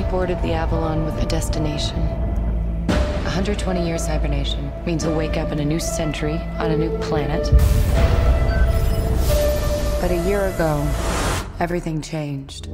We boarded the Avalon with a destination. 120 years hibernation means we'll wake up in a new century on a new planet. But a year ago, everything changed.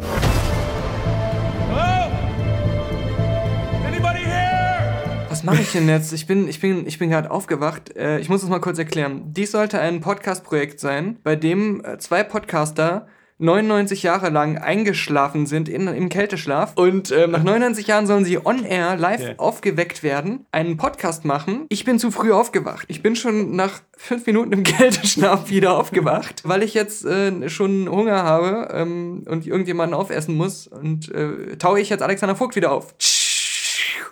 Was mache ich denn jetzt? Ich bin, ich bin, ich bin gerade aufgewacht. Äh, ich muss es mal kurz erklären. Dies sollte ein Podcast-Projekt sein, bei dem äh, zwei Podcaster 99 Jahre lang eingeschlafen sind in, im Kälteschlaf und ähm, nach 99 Jahren sollen sie on air live Ja. aufgeweckt werden, einen Podcast machen. Ich bin zu früh aufgewacht. Ich bin schon nach fünf Minuten im Kälteschlaf wieder aufgewacht, weil ich jetzt äh, schon Hunger habe ähm, und irgendjemanden aufessen muss und äh, taue ich jetzt Alexander Vogt wieder auf.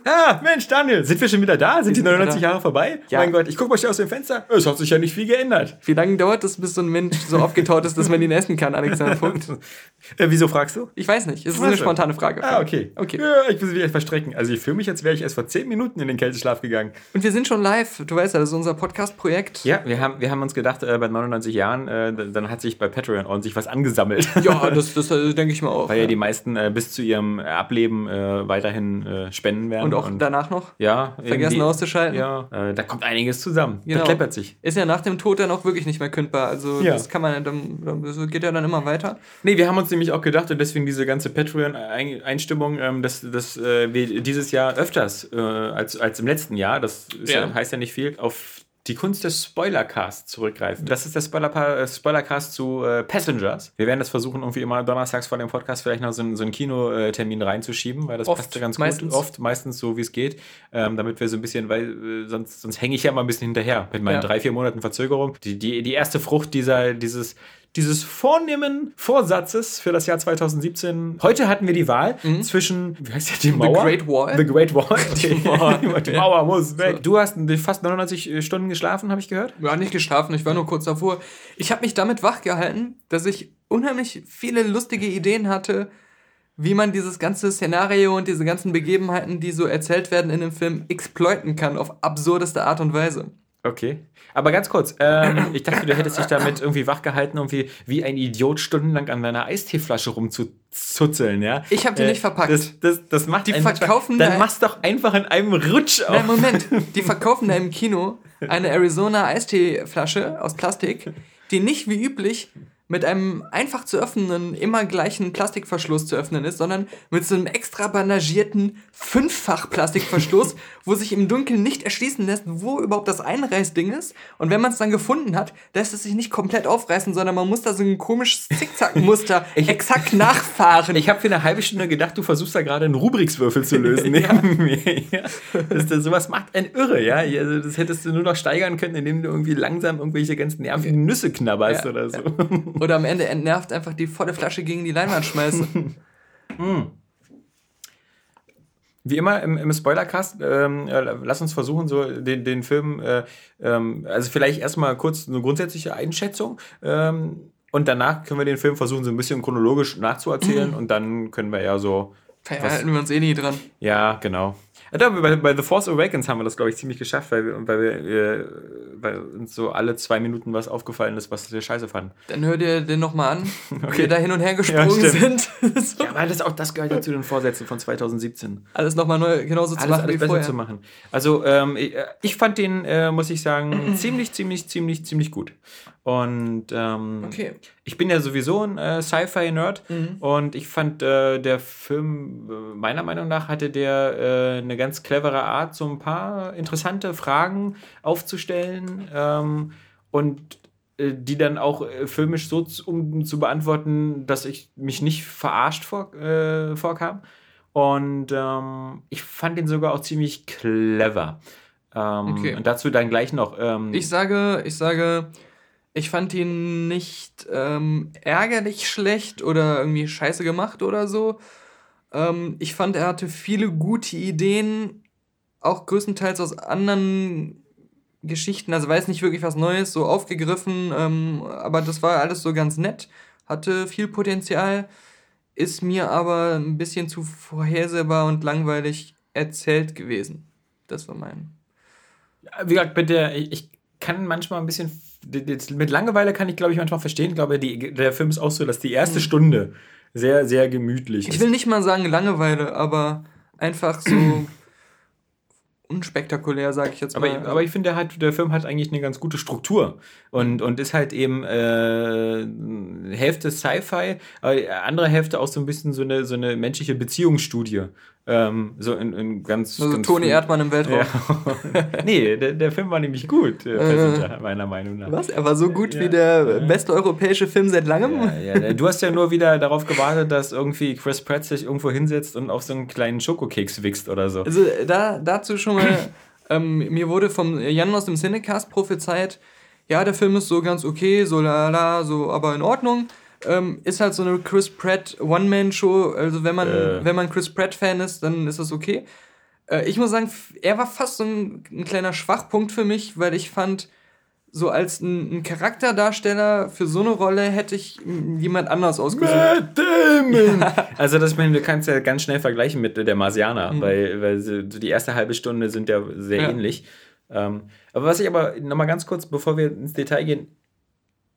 Ah, Mensch, Daniel, sind wir schon wieder da? Sind die sind wieder 99 da. Jahre vorbei? Ja. Mein Gott, ich gucke mal schnell aus dem Fenster. Es hat sich ja nicht viel geändert. Wie lange dauert es, bis so ein Mensch so aufgetaut ist, dass man ihn essen kann, Alexander Vogt? Äh, wieso fragst du? Ich weiß nicht. Es ist eine spontane Frage. Ah, okay. Okay. Ja, ich muss mich echt verstrecken. Also ich fühle mich, als wäre ich erst vor 10 Minuten in den Kälteschlaf gegangen. Und wir sind schon live. Du weißt ja, das ist unser Podcast-Projekt. Ja, wir haben, wir haben uns gedacht, äh, bei 99 Jahren, äh, dann hat sich bei Patreon ordentlich was angesammelt. Ja, das, das äh, denke ich mal auch. Weil ja die meisten äh, bis zu ihrem Ableben äh, weiterhin spenden werden. Und auch danach noch. ja, Vergessen auszuschalten. Ja, äh, da kommt einiges zusammen. Genau. Da kleppert sich. Ist ja nach dem Tod dann auch wirklich nicht mehr kündbar. Also Ja. das kann man dann, dann das geht ja dann immer weiter. Nee, wir haben uns nämlich auch gedacht, und deswegen diese ganze Patreon-Einstimmung, ähm, dass, dass äh, wir dieses Jahr öfters äh, als, als im letzten Jahr, das ist ja. Ja. heißt ja nicht viel, auf die Kunst des Spoilercasts zurückgreifen. Das ist der Spoiler äh, Spoilercast zu äh, Passengers. Wir werden das versuchen, irgendwie immer donnerstags vor dem Podcast vielleicht noch so, einen- so einen Kinotermin reinzuschieben, weil das Oft, passt ja ganz meistens. gut. Oft, meistens so, wie es geht, ähm, damit wir so ein bisschen, weil äh, sonst, sonst hänge ich ja mal ein bisschen hinterher mit meinen Ja. drei, vier Monaten Verzögerung. Die, die, die erste Frucht dieser, dieses dieses vornehmen Vorsatzes für das Jahr 2017. Heute hatten wir die Wahl zwischen, wie heißt der, die Mauer? Mhm. Great Wall? The Great Wall. Die, Mauer. die Mauer muss weg. Du hast fast 99 Stunden geschlafen, habe ich gehört. Ja, nicht geschlafen, ich war nur kurz davor. Ich habe mich damit wachgehalten, dass ich unheimlich viele lustige Ideen hatte, wie man dieses ganze Szenario und diese ganzen Begebenheiten, die so erzählt werden in dem Film, exploiten kann auf absurdeste Art und Weise. Okay. Aber ganz kurz, ähm, ich dachte, du hättest dich damit irgendwie wachgehalten, irgendwie wie ein Idiot stundenlang an deiner Eisteeflasche rumzuzeln, ja? Ich hab die nicht verpackt. Das, das, das macht Die verkaufen Dann da- machst doch einfach in einem Rutsch auf. Nein, Moment. Die verkaufen da im Kino eine Arizona Eisteeflasche aus Plastik, die nicht wie üblich mit einem einfach zu öffnenden, immer gleichen Plastikverschluss zu öffnen ist, sondern mit so einem extra bandagierten Fünffach-Plastikverschluss, wo sich im Dunkeln nicht erschließen lässt, wo überhaupt das Einreißding ist. Und wenn man es dann gefunden hat, lässt es sich nicht komplett aufreißen, sondern man muss da so ein komisches Zickzack-Muster exakt nachfahren. Ich habe für eine halbe Stunde gedacht, du versuchst da gerade einen Rubrikswürfel zu lösen mir. Ja. Das, das, sowas macht einen irre, ja. Also das hättest du nur noch steigern können, indem du irgendwie langsam irgendwelche ganz nervigen Nüsse knabberst Ja. oder so. Oder am Ende entnervt einfach die volle Flasche gegen die Leinwand schmeißen. Wie immer im, im Spoilercast, ähm, äh, lass uns versuchen, so den, den Film, äh, ähm, also vielleicht erstmal kurz eine grundsätzliche Einschätzung. Ähm, und danach können wir den Film versuchen, so ein bisschen chronologisch nachzuerzählen. Und dann können wir ja so. Verhalten wir uns eh nie dran. Ja, genau. Ja, da, bei, bei The Force Awakens haben wir das, glaube ich, ziemlich geschafft, weil wir, weil wir äh, weil uns so alle zwei Minuten was aufgefallen ist, was wir scheiße fanden. Dann hör dir den nochmal an, wie Okay. wir da hin und her gesprungen Ja, sind. so. Ja, weil das auch das gehört ja zu den Vorsätzen von 2017. Alles nochmal neu, genauso zu alles, machen alles wie besser vorher. zu machen. Also ähm, ich, äh, ich fand den, äh, muss ich sagen, ziemlich, ziemlich, ziemlich, ziemlich gut. Und ähm, Okay. ich bin ja sowieso ein äh, Sci-Fi-Nerd und ich fand äh, der Film, äh, meiner Meinung nach, hatte der äh, eine ganz clevere Art, so ein paar interessante Fragen aufzustellen ähm, und äh, die dann auch äh, filmisch so zu, um zu beantworten, dass ich mich nicht verarscht vor, vorkam. Und ähm, ich fand den sogar auch ziemlich clever. Ähm, Okay. Und dazu dann gleich noch. Ähm, Ich sage, ich sage, ich fand ihn nicht ähm, ärgerlich schlecht oder irgendwie scheiße gemacht oder so. Ähm, ich fand, er hatte viele gute Ideen, auch größtenteils aus anderen Geschichten, also weiß nicht wirklich was Neues, so aufgegriffen, ähm, aber das war alles so ganz nett, hatte viel Potenzial, ist mir aber ein bisschen zu vorhersehbar und langweilig erzählt gewesen. Das war mein. Wie gesagt, bitte, ich, ich kann manchmal ein bisschen. Mit Langeweile kann ich, glaube ich, manchmal verstehen. Ich glaube, die, der Film ist auch so, dass die erste Stunde sehr, sehr gemütlich Ich will nicht mal sagen Langeweile, aber einfach so unspektakulär, sag ich jetzt aber, mal. aber ich finde, der, hat, der Film hat eigentlich eine ganz gute Struktur und, und ist halt eben äh, Hälfte Sci-Fi, aber die andere Hälfte auch so ein bisschen so eine, so eine menschliche Beziehungsstudie. Ähm, so in, in ganz. Also ganz Toni Erdmann im Weltraum. Ja. nee, der, der Film war nämlich gut, äh, Passenger, meiner Meinung nach. Was? Er war so gut Ja. wie der beste europäische Film seit langem? Ja, du hast ja nur wieder darauf gewartet, dass irgendwie Chris Pratt sich irgendwo hinsetzt und auf so einen kleinen Schokokeks wichst oder so. Also da, dazu schon mal, ähm, mir wurde vom Jan aus dem Cinecast prophezeit, ja, der Film ist so ganz okay, so la la, so aber in Ordnung. Ähm, ist halt so eine Chris Pratt One-Man-Show, also wenn man, Äh. wenn man Chris Pratt-Fan ist, dann ist das okay. Äh, ich muss sagen, er war fast so ein, ein kleiner Schwachpunkt für mich, weil ich fand, so als ein, ein Charakterdarsteller für so eine Rolle hätte ich jemand anders ausgesucht. Also das meine, du kannst ja ganz schnell vergleichen mit der Marsianer, Mhm. weil, weil so die erste halbe Stunde sind ja sehr Ja. ähnlich. Ähm, aber was ich aber nochmal ganz kurz, bevor wir ins Detail gehen,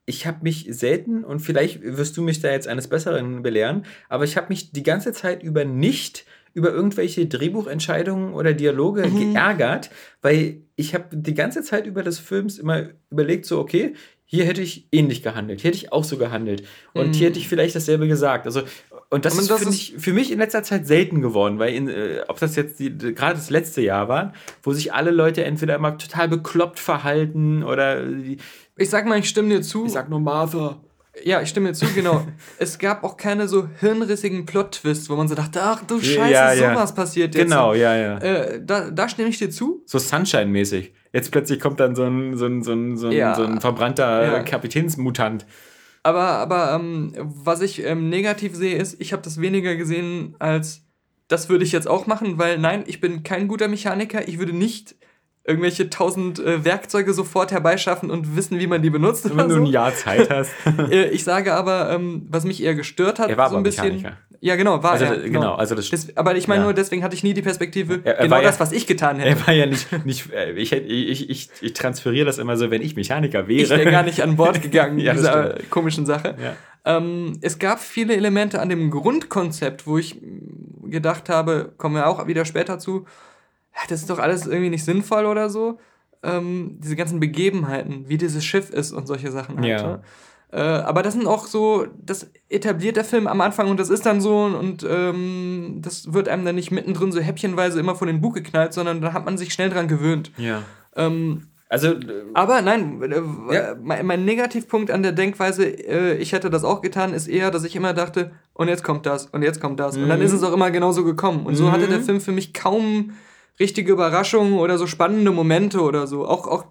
ich habe mich selten, und vielleicht wirst du mich da jetzt eines Besseren belehren, aber ich habe mich die ganze Zeit über nicht über irgendwelche Drehbuchentscheidungen oder Dialoge Mhm. geärgert, weil ich habe die ganze Zeit über des Films immer überlegt, so, okay, hier hätte ich ähnlich gehandelt, hier hätte ich auch so gehandelt und hier hätte ich vielleicht dasselbe gesagt. Also, und das das ist- ich, für mich in letzter Zeit selten geworden, weil in, äh, ob das jetzt die- gerade das letzte Jahr war, wo sich alle Leute entweder immer total bekloppt verhalten oder die, Ich sag mal, ich stimme dir zu. ich sag nur Martha. Ja, ich stimme dir zu, genau. es gab auch keine so hirnrissigen Plot-Twists, wo man so dachte, ach du Scheiße, Ja, ja. sowas passiert jetzt. Genau, ja, ja. Äh, da, da stimme ich dir zu. So Sunshine-mäßig. Jetzt plötzlich kommt dann so ein, so ein, so ein, so ein, Ja. so ein verbrannter. Kapitänsmutant. Aber, aber ähm, was ich ähm, negativ sehe, ist, ich habe das weniger gesehen als, das würde ich jetzt auch machen, weil nein, ich bin kein guter Mechaniker. Ich würde nicht irgendwelche tausend äh, Werkzeuge sofort herbeischaffen und wissen, wie man die benutzt. Wenn du so. ein Jahr Zeit hast. Äh, ich sage aber, ähm, was mich eher gestört hat, Er war so ein bisschen. Mechaniker. Ja, genau, war Also, er. genau, also das- Des, aber ich meine ja. nur, deswegen hatte ich nie die Perspektive, Er- er genau war ja- das, was ich getan hätte. Er war ja nicht, nicht äh, ich, ich, ich, ich transferiere das immer so, wenn ich Mechaniker wäre. ich wäre gar nicht an Bord gegangen, Ja, das dieser stimmt. komischen Sache. Ja. Ähm, es gab viele Elemente an dem Grundkonzept, wo ich mh, gedacht habe, kommen wir auch wieder später zu, das ist doch alles irgendwie nicht sinnvoll oder so. Ähm, diese ganzen Begebenheiten, wie dieses Schiff ist und solche Sachen halt. Ja. Ne? Äh, aber das sind auch so, das etabliert der Film am Anfang und das ist dann so und ähm, das wird einem dann nicht mittendrin so häppchenweise immer vor den Bug geknallt, sondern da hat man sich schnell dran gewöhnt. ja. Ähm, Also, äh, aber nein, äh, Ja. mein, mein Negativpunkt an der Denkweise, äh, ich hätte das auch getan, ist eher, dass ich immer dachte, und jetzt kommt das, und jetzt kommt das. Und dann Mhm. ist es auch immer genauso gekommen. Und so hatte der Mhm. Film für mich kaum richtige Überraschungen oder so spannende Momente oder so. Auch, auch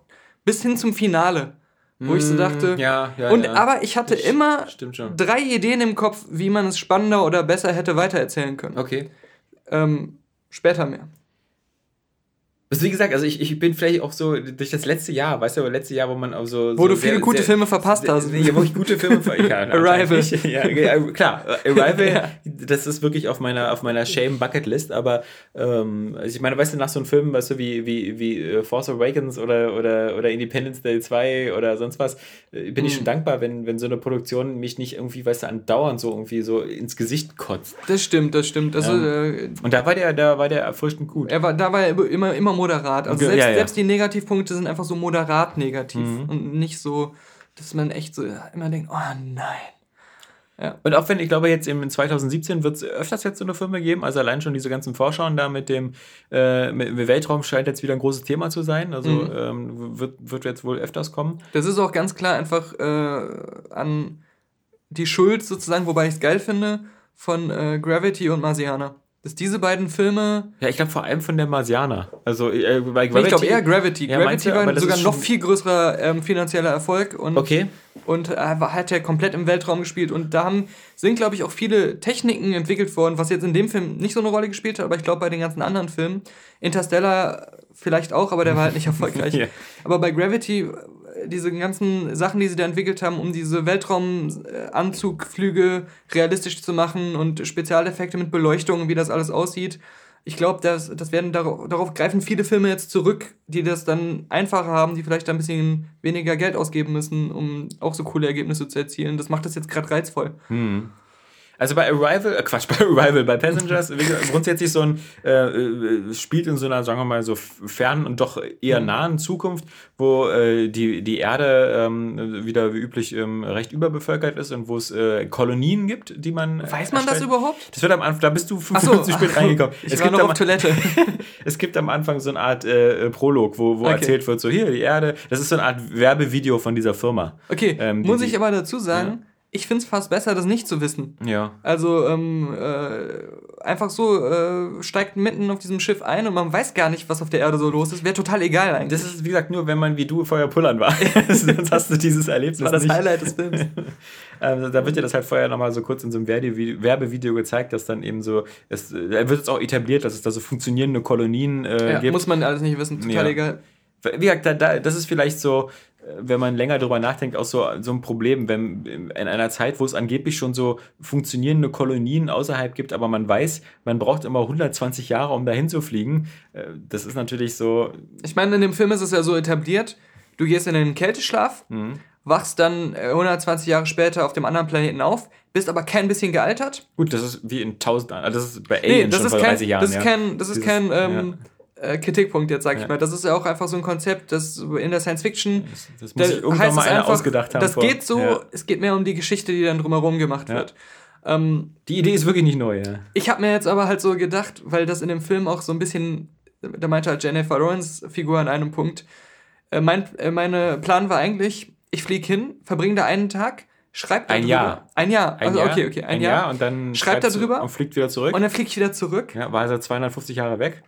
bis hin zum Finale, wo ich so dachte. Mm, ja, ja, und ja. aber ich hatte immer Stimmt schon. drei Ideen im Kopf, wie man es spannender oder besser hätte weitererzählen können. Okay. Ähm, später mehr. Also wie gesagt, also ich, ich bin vielleicht auch so durch das letzte Jahr, weißt du, aber letzte Jahr, wo man auch so. Wo so du viele sehr- gute sehr- Filme verpasst hast. Nee, wo ich gute Filme ver ja, Arrival. Ja, ja, klar, äh, Arrival, Ja. das ist wirklich auf meiner, auf meiner Shame-Bucket-List, aber ähm, also ich meine, weißt du, nach so einem Film, weißt du, wie, wie, wie äh, Force Awakens oder, oder, oder Independence Day 2 oder sonst was, äh, bin ich Mhm. schon dankbar, wenn, wenn so eine Produktion mich nicht irgendwie, weißt du, andauernd so irgendwie so ins Gesicht kotzt. Das stimmt, das stimmt. Also, äh, Und da war der, da war der erfrischend gut. Er war, da war er immer, immer moderat. Also selbst, ja, ja. selbst die Negativpunkte sind einfach so moderat negativ Mhm. und nicht so, dass man echt so immer denkt, oh nein. Und auch wenn, ich glaube, jetzt im 2017 wird es öfters jetzt so eine Firma geben, also allein schon diese ganzen Vorschauen da mit dem äh, mit Weltraum scheint jetzt wieder ein großes Thema zu sein. Also Mhm. ähm, wird, wird jetzt wohl öfters kommen. Das ist auch ganz klar einfach äh, an die Schuld sozusagen, wobei ich es geil finde, von äh, Gravity und Marsianer. Dass diese beiden Filme, Ja, ich glaube vor allem von der Marsianer. Also äh, bei ich glaube eher Gravity. Ja, Gravity du? War sogar noch viel größerer ähm, finanzieller Erfolg und Okay. und äh, hat er komplett im Weltraum gespielt. Und da haben, sind, glaube ich, auch viele Techniken entwickelt worden, was jetzt in dem Film nicht so eine Rolle gespielt hat, aber ich glaube bei den ganzen anderen Filmen. Interstellar vielleicht auch, aber der war halt nicht erfolgreich. Ja. Aber bei Gravity, diese ganzen Sachen, die sie da entwickelt haben, um diese Weltraumanzugflüge realistisch zu machen und Spezialeffekte mit Beleuchtung, wie das alles aussieht. Ich glaube, das, das werden darauf, darauf greifen viele Filme jetzt zurück, die das dann einfacher haben, die vielleicht ein bisschen weniger Geld ausgeben müssen, um auch so coole Ergebnisse zu erzielen. Das macht das jetzt gerade reizvoll. Hm. Also bei Arrival, äh Quatsch, bei Arrival, bei Passengers, grundsätzlich so ein, äh, äh, spielt in so einer, sagen wir mal, so fernen und doch eher Mhm. nahen Zukunft, wo äh, die, die Erde ähm, wieder wie üblich ähm, recht überbevölkert ist und wo es äh, Kolonien gibt, die man. äh, Weiß man das erstellt. überhaupt? Das wird am Anfang, da bist du fünf Ach so. Minuten zu spät reingekommen. Ich es, war gibt noch am, auf Toilette. es gibt am Anfang so eine Art äh, Prolog, wo, wo Okay. erzählt wird, so hier, die Erde, das ist so eine Art Werbevideo von dieser Firma. Okay, Ähm, die- muss ich aber dazu sagen, ich finde es fast besser, das nicht zu wissen. Ja. Also ähm, äh, einfach so äh, steigt mitten auf diesem Schiff ein und man weiß gar nicht, was auf der Erde so los ist. Wäre total egal eigentlich. Das ist, wie gesagt, nur wenn man wie du vorher pullern war. Sonst hast du dieses Erlebnis war das nicht. Highlight des Films. Ähm, da wird dir das halt vorher nochmal so kurz in so einem Werbevideo, Werbevideo gezeigt, dass dann eben so, es da wird jetzt auch etabliert, dass es da so funktionierende Kolonien äh, ja, gibt. muss man alles nicht wissen, total Ja. egal. Wie gesagt, da, da, das ist vielleicht so, wenn man länger drüber nachdenkt, auch so, so ein Problem, wenn in einer Zeit, wo es angeblich schon so funktionierende Kolonien außerhalb gibt, aber man weiß, man braucht immer 120 Jahre, um dahin zu fliegen. Äh, Das ist natürlich so, Ich meine, in dem Film ist es ja so etabliert, du gehst in den Kälteschlaf, Mhm. wachst dann äh, 120 Jahre später auf dem anderen Planeten auf, bist aber kein bisschen gealtert. gut, das ist wie in 1000, also das ist bei Nee, Alien das schon ist vor kein, 30 Jahren. das ist ja. kein, das ist Dieses- kein ähm, äh, Kritikpunkt jetzt, sag ich Ja. mal. Das ist ja auch einfach so ein Konzept, das in der Science Fiction Das, das muss ich da irgendwann heißt mal einer einfach, ausgedacht haben. Das vor- geht so, Ja. es geht mehr um die Geschichte, die dann drumherum gemacht wird. Ähm, Die Idee ist wirklich nicht neu, ja. ich habe mir jetzt aber halt so gedacht, weil das in dem Film auch so ein bisschen, da meinte halt Jennifer Lawrence Figur an einem Punkt, äh, mein äh, meine Plan war eigentlich, ich fliege hin, verbringe da einen Tag, schreib da Ein. Jahr. Ein Jahr. Ein also, Jahr, okay, okay, ein, Jahr. und dann Schreibt schreibst da du drüber. und fliegt wieder zurück. Und dann fliege ich wieder zurück. ja, war er 250 Jahre weg.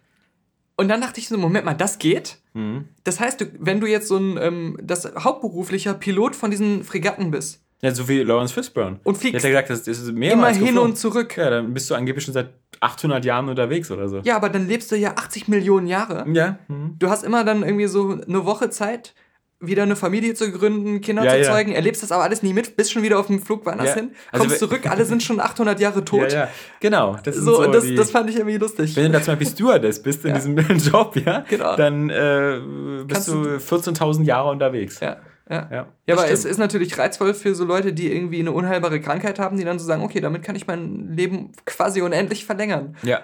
Und dann dachte ich so, Moment mal, das geht? Mhm. Das heißt, wenn du jetzt so ein ähm, das hauptberuflicher Pilot von diesen Fregatten bist Ja, so wie Lawrence Fishburne. und Der fliegst hat ja gesagt, das ist immer mehrmals hin geflogen. und zurück. Ja, dann bist du angeblich schon seit 800 Jahren unterwegs oder so. Ja, aber dann lebst du ja 80 Millionen Jahre. Ja. Mhm. Du hast immer dann irgendwie so eine Woche Zeit, wieder eine Familie zu gründen, Kinder Ja, zu zeugen. Erlebst das aber alles nie mit, bist schon wieder auf dem Flug woanders hin, Also kommst we- zurück, alle sind schon 800 Jahre tot. Genau. Das So, so das, die, das fand ich irgendwie lustig. wenn du da zum Beispiel Stewardess bist in diesem Job, ja, Genau. dann äh, bist Kannst du 14.000 Jahre unterwegs. ja, ja. Ja, Ja, aber es stimmt. ist natürlich reizvoll für so Leute, die irgendwie eine unheilbare Krankheit haben, die dann so sagen, okay, damit kann ich mein Leben quasi unendlich verlängern. Ja.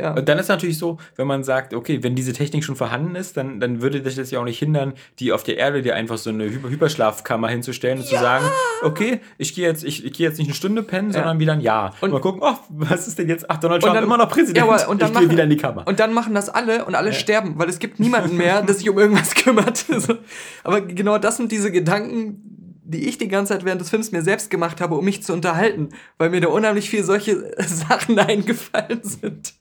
Ja. Und dann ist natürlich so, wenn man sagt, okay, wenn diese Technik schon vorhanden ist, dann, dann würde dich das ja auch nicht hindern, die auf der Erde dir einfach so eine Hyper Hyperschlafkammer hinzustellen und zu sagen, okay, ich gehe jetzt, ich, ich gehe jetzt nicht eine Stunde pennen, sondern wieder ein Jahr. Und, Und- mal gucken, oh, was ist denn jetzt? Ach, Donald Trump dann- immer noch Präsident. Ja, und dann ich gehe machen- wieder in die Kammer. Und dann machen das alle und alle sterben, weil es gibt niemanden mehr, der sich um irgendwas kümmert. Aber genau das sind diese Gedanken, die ich die ganze Zeit während des Films mir selbst gemacht habe, um mich zu unterhalten, weil mir da unheimlich viel solche Sachen eingefallen sind.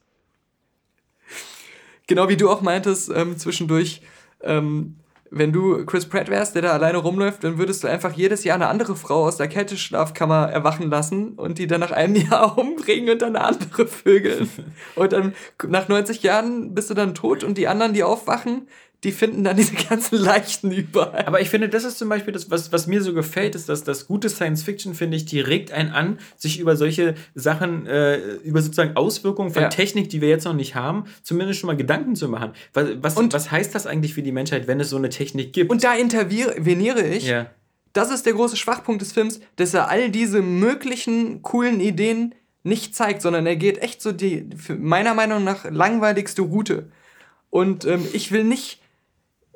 Genau wie du auch meintest, ähm, zwischendurch, ähm, wenn du Chris Pratt wärst, der da alleine rumläuft, dann würdest du einfach jedes Jahr eine andere Frau aus der Kälteschlafkammer erwachen lassen und die dann nach einem Jahr umbringen und dann andere vögeln. Und dann nach 90 Jahren bist du dann tot und die anderen, die aufwachen, die finden dann diese ganzen Leichen überall. Aber ich finde, das ist zum Beispiel das, was, was mir so gefällt, ist, dass das gute Science Fiction, finde ich, die regt einen an, sich über solche Sachen, äh, über sozusagen Auswirkungen von Ja. Technik, die wir jetzt noch nicht haben, zumindest schon mal Gedanken zu machen. Was, was, Und- was heißt das eigentlich für die Menschheit, wenn es so eine Technik gibt? Und da interveniere ich. ja. Das ist der große Schwachpunkt des Films, dass er all diese möglichen coolen Ideen nicht zeigt, sondern er geht echt so die, meiner Meinung nach, langweiligste Route. Und ähm, ich will nicht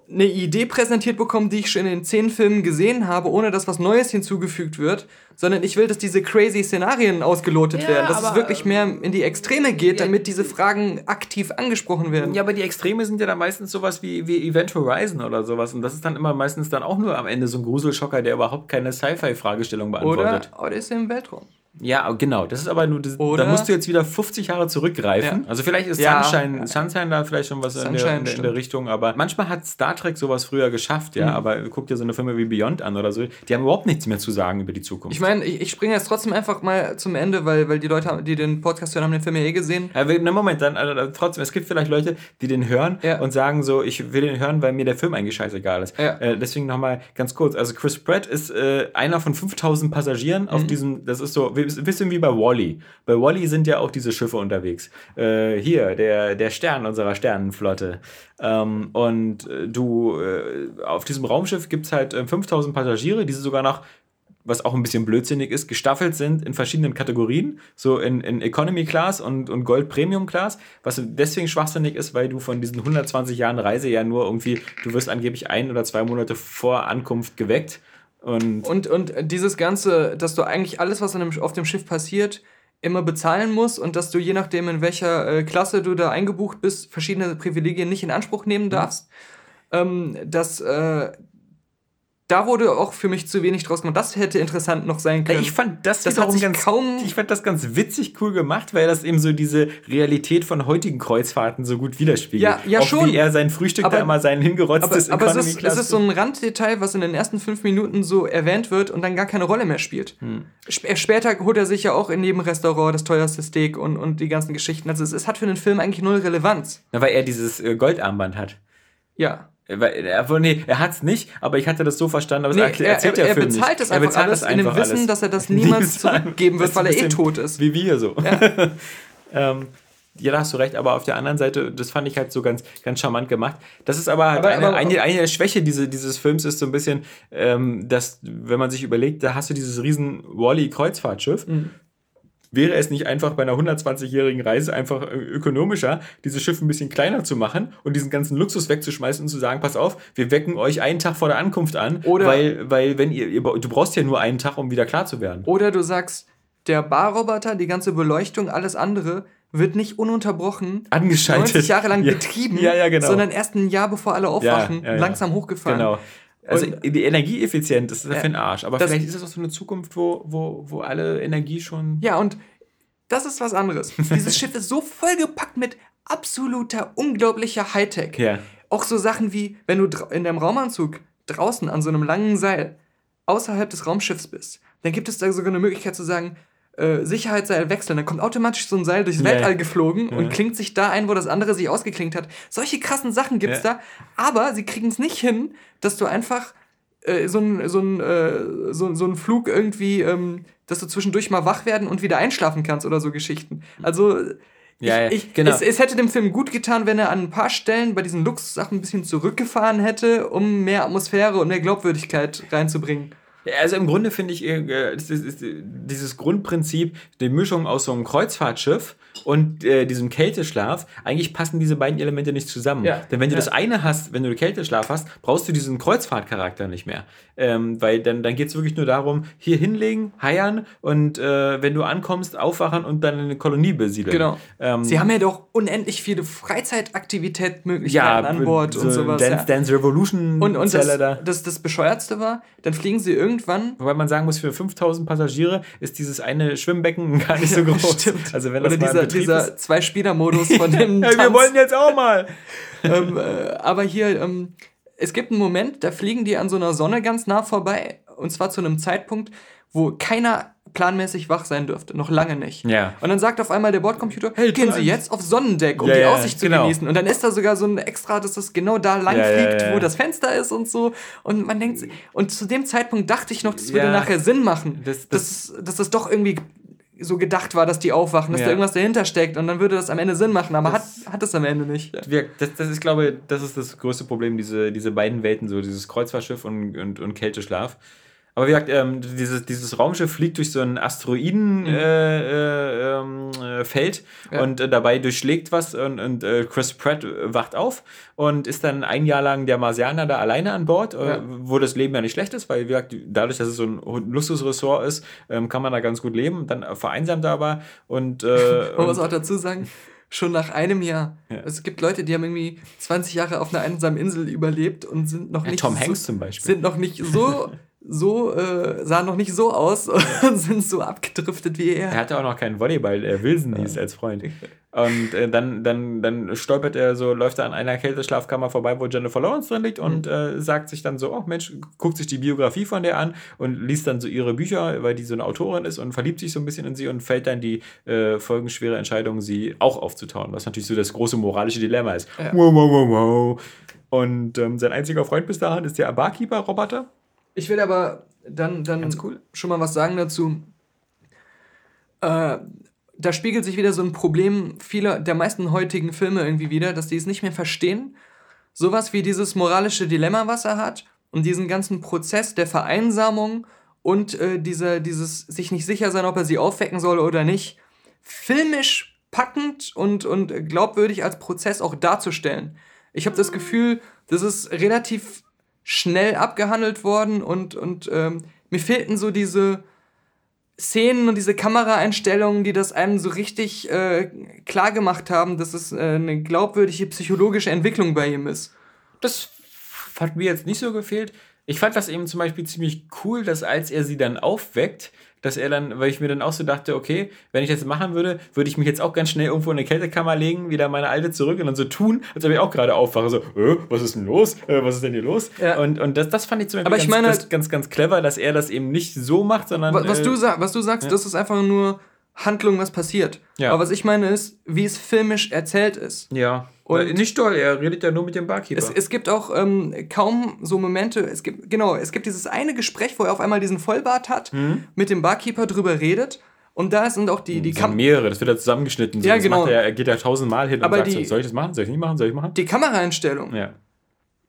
eine Idee präsentiert bekommen, die ich schon in den zehn Filmen gesehen habe, ohne dass was Neues hinzugefügt wird, sondern ich will, dass diese crazy Szenarien ausgelotet Ja, werden, dass es aber, wirklich mehr in die Extreme geht, damit diese Fragen aktiv angesprochen werden. Ja, aber die Extreme sind ja dann meistens sowas wie, wie Event Horizon oder sowas. Und das ist dann immer meistens dann auch nur am Ende so ein Gruselschocker, der überhaupt keine Sci-Fi-Fragestellung beantwortet. Oder Odyssey im Weltraum. Ja, genau. Das ist aber nur, das, da musst du jetzt wieder 50 Jahre zurückgreifen. Ja. Also vielleicht ist Ja. Sunshine, Sunshine da vielleicht schon was in der, in, der, Richtung, aber manchmal hat Star Trek sowas früher geschafft, ja. Mhm. Aber guck dir so eine Filme wie Beyond an oder so, die haben überhaupt nichts mehr zu sagen über die Zukunft. Ich meine, ich, ich springe jetzt trotzdem einfach mal zum Ende, weil, weil die Leute, die den Podcast hören, haben den Film ja eh gesehen. Ja, na Moment, dann also, trotzdem, es gibt vielleicht Leute, die den hören Ja. und sagen so, ich will den hören, weil mir der Film eigentlich scheißegal ist. Äh, deswegen nochmal ganz kurz. Also Chris Pratt ist äh, einer von 5000 Passagieren auf Mhm. diesem, das ist so, ein bisschen wie bei Wally. Bei Wally sind ja auch diese Schiffe unterwegs. Äh, hier, der, der Stern unserer Sternenflotte. Ähm, und äh, du, äh, auf diesem Raumschiff gibt es halt äh, 5000 Passagiere, die sie sogar noch was auch ein bisschen blödsinnig ist, gestaffelt sind in verschiedenen Kategorien, so in, in Economy Class und, und Gold Premium Class, was deswegen schwachsinnig ist, weil du von diesen 120 Jahren Reise ja nur irgendwie, du wirst angeblich ein oder zwei Monate vor Ankunft geweckt. Und, und, und dieses Ganze, dass du eigentlich alles, was auf dem Schiff passiert, immer bezahlen musst und dass du je nachdem, in welcher äh, Klasse du da eingebucht bist, verschiedene Privilegien nicht in Anspruch nehmen mhm. darfst. Mhm. Ähm, dass äh, da wurde auch für mich zu wenig draus gemacht. Das hätte interessant noch sein können. Ich fand das, das hat sich ganz, kaum ich fand das ganz witzig cool gemacht, weil das eben so diese Realität von heutigen Kreuzfahrten so gut widerspiegelt. Ja, ja auch schon. Wie er sein Frühstück aber, da immer sein hingerotztes Aber, aber es, ist, es ist so ein Randdetail, was in den ersten fünf Minuten so erwähnt wird und dann gar keine Rolle mehr spielt. Hm. Später holt er sich ja auch in jedem Restaurant das teuerste Steak und, und die ganzen Geschichten. Also es, es hat für den Film eigentlich null Relevanz. Na, weil er dieses äh, Goldarmband hat. Ja. Er, nee, er hat es nicht, aber ich hatte das so verstanden, aber nee, er, erzählt er, er, Film bezahlt nicht. Das einfach alles das in dem Wissen, alles. dass er das niemals zurückgeben wird, weil er eh tot ist. Wie wir so. Ja. ähm, ja, da hast du recht, aber auf der anderen Seite, das fand ich halt so ganz, ganz charmant gemacht. Das ist aber, halt aber, eine, aber eine, eine der Schwäche diese, dieses Films ist so ein bisschen, ähm, dass, wenn man sich überlegt, da hast du dieses riesen Wally-Kreuzfahrtschiff. Mhm Wäre es nicht einfach bei einer 120-jährigen Reise einfach äh, ökonomischer, dieses Schiff ein bisschen kleiner zu machen und diesen ganzen Luxus wegzuschmeißen und zu sagen, pass auf, wir wecken euch einen Tag vor der Ankunft an, Oder weil, weil wenn ihr, ihr, du brauchst ja nur einen Tag, um wieder klar zu werden. Oder du sagst, der Barroboter, die ganze Beleuchtung, alles andere wird nicht ununterbrochen angeschaltet 90 Jahre lang ja. betrieben, ja, ja, genau. sondern erst ein Jahr bevor alle aufwachen, langsam hochgefahren. Genau. Also die Energieeffizienz ist dafür ja, ein Arsch. Aber vielleicht ist es auch so eine Zukunft, wo, wo, wo alle Energie schon. Ja, und das ist was anderes. Dieses Schiff ist so vollgepackt mit absoluter, unglaublicher Hightech. Ja. Auch so Sachen wie, wenn du in deinem Raumanzug draußen an so einem langen Seil außerhalb des Raumschiffs bist, dann gibt es da sogar eine Möglichkeit zu sagen, äh, Sicherheitsseil wechseln. Dann kommt automatisch so ein Seil durchs yeah. Weltall geflogen ja. und klingt sich da ein, wo das andere sich ausgeklinkt hat. Solche krassen Sachen gibt's ja. da, aber sie kriegen es nicht hin, dass du einfach äh, so ein so ein, äh, so, so ein Flug irgendwie, ähm, dass du zwischendurch mal wach werden und wieder einschlafen kannst oder so Geschichten. Also ja, ich, ja, genau. es, es, hätte dem Film gut getan, wenn er an ein paar Stellen bei diesen Lux-Sachen ein bisschen zurückgefahren hätte, um mehr Atmosphäre und mehr Glaubwürdigkeit reinzubringen. Also im Grunde finde ich äh, dieses Grundprinzip, die Mischung aus so einem Kreuzfahrtschiff und äh, diesem Kälteschlaf, eigentlich passen diese beiden Elemente nicht zusammen. Ja. Denn wenn du ja. das eine hast, wenn du Kälteschlaf hast, brauchst du diesen Kreuzfahrtcharakter nicht mehr. Ähm, weil dann, dann geht es wirklich nur darum, hier hinlegen, heiern und äh, wenn du ankommst, aufwachen und dann eine Kolonie besiedeln. Genau. Ähm, Sie haben ja doch unendlich viele Freizeitaktivitätsmöglichkeiten ja, an Bord so und sowas. Dance, ja. Dance Revolution und, und das, da. Das, das Bescheuertste war, dann fliegen sie irgendwann. Wobei man sagen muss, für 5000 Passagiere ist dieses eine Schwimmbecken gar nicht so groß. Stimmt. Also wenn das Oder dieser, dieser Zwei-Spieler-Modus von dem. ja, wir wollen jetzt auch mal! ähm, äh, aber hier, ähm, es gibt einen Moment, da fliegen die an so einer Sonne ganz nah vorbei. Und zwar zu einem Zeitpunkt, wo keiner planmäßig wach sein dürfte. Noch lange nicht. Ja. Und dann sagt auf einmal der Bordcomputer, hey, gehen Sie jetzt aufs Sonnendeck, um ja, die ja, Aussicht zu genau. genießen. Und dann ist da sogar so ein extra, dass das genau da lang fliegt, wo das Fenster ist und so. Und man denkt, und zu dem Zeitpunkt dachte ich noch, das würde nachher Sinn machen. Das, das, dass, dass das doch irgendwie so gedacht war, dass die aufwachen, dass ja. da irgendwas dahinter steckt und dann würde das am Ende Sinn machen, aber das, hat, hat es am Ende nicht. Das, das ist, glaube ich, das ist das größte Problem, diese, diese beiden Welten, so dieses Kreuzfahrtschiff und, und, und Kälteschlaf. Aber wie gesagt, ähm, dieses, dieses Raumschiff fliegt durch so ein Asteroidenfeld mhm. äh, äh, äh, ja. und äh, dabei durchschlägt was und, und äh, Chris Pratt wacht auf und ist dann ein Jahr lang der Marsianer da alleine an Bord, äh, ja. wo das Leben ja nicht schlecht ist, weil wie gesagt, dadurch, dass es so ein Luxusressort ist, ähm, kann man da ganz gut leben. Dann vereinsamt er aber und. man muss auch dazu sagen, schon nach einem Jahr. Ja. Es gibt Leute, die haben irgendwie 20 Jahre auf einer einsamen Insel überlebt und sind noch ja, nicht. Tom so, Hanks zum Beispiel. Sind noch nicht so so, äh, sahen noch nicht so aus und sind so abgedriftet wie er. Er hatte auch noch keinen Volleyball, der Wilson hieß als Freund. Und äh, dann, dann, dann stolpert er so, läuft er an einer Kälteschlafkammer vorbei, wo Jennifer Lawrence drin liegt und mhm. äh, sagt sich dann so, oh Mensch, guckt sich die Biografie von der an und liest dann so ihre Bücher, weil die so eine Autorin ist und verliebt sich so ein bisschen in sie und fällt dann die äh, folgenschwere Entscheidung, sie auch aufzutauen, was natürlich so das große moralische Dilemma ist. Ja. Wow, wow, wow, wow. Und ähm, sein einziger Freund bis dahin ist der Barkeeper-Roboter ich will aber dann, dann cool. schon mal was sagen dazu. Äh, da spiegelt sich wieder so ein Problem vieler der meisten heutigen Filme irgendwie wieder, dass die es nicht mehr verstehen. Sowas wie dieses moralische Dilemma, was er hat, und diesen ganzen Prozess der Vereinsamung und äh, dieser, dieses sich nicht sicher sein, ob er sie aufwecken soll oder nicht, filmisch packend und, und glaubwürdig als Prozess auch darzustellen. Ich habe das Gefühl, das ist relativ schnell abgehandelt worden und, und ähm, mir fehlten so diese Szenen und diese Kameraeinstellungen, die das einem so richtig äh, klar gemacht haben, dass es äh, eine glaubwürdige psychologische Entwicklung bei ihm ist. Das hat mir jetzt nicht so gefehlt. Ich fand das eben zum Beispiel ziemlich cool, dass als er sie dann aufweckt, dass er dann, weil ich mir dann auch so dachte, okay, wenn ich das machen würde, würde ich mich jetzt auch ganz schnell irgendwo in eine Kältekammer legen, wieder meine alte zurück und dann so tun, als ob ich auch gerade aufwache, so, äh, was ist denn los? Äh, was ist denn hier los? Ja. Und, und das, das fand ich zum Beispiel Aber ich ganz, meine, ganz, ganz, ganz clever, dass er das eben nicht so macht, sondern. Was, äh, du, was du sagst, ja. das ist einfach nur Handlung, was passiert. Ja. Aber was ich meine ist, wie es filmisch erzählt ist. Ja. Und nicht toll, er redet ja nur mit dem Barkeeper. Es, es gibt auch ähm, kaum so Momente, es gibt, genau, es gibt dieses eine Gespräch, wo er auf einmal diesen Vollbart hat, mhm. mit dem Barkeeper drüber redet. Und da sind auch die, die das sind mehrere, das wird ja zusammengeschnitten. So. Ja, genau. Er, er, geht ja tausendmal hin Aber und sagt die, so, soll ich das machen, soll ich nicht machen, soll ich machen? Die Kameraeinstellung. Ja.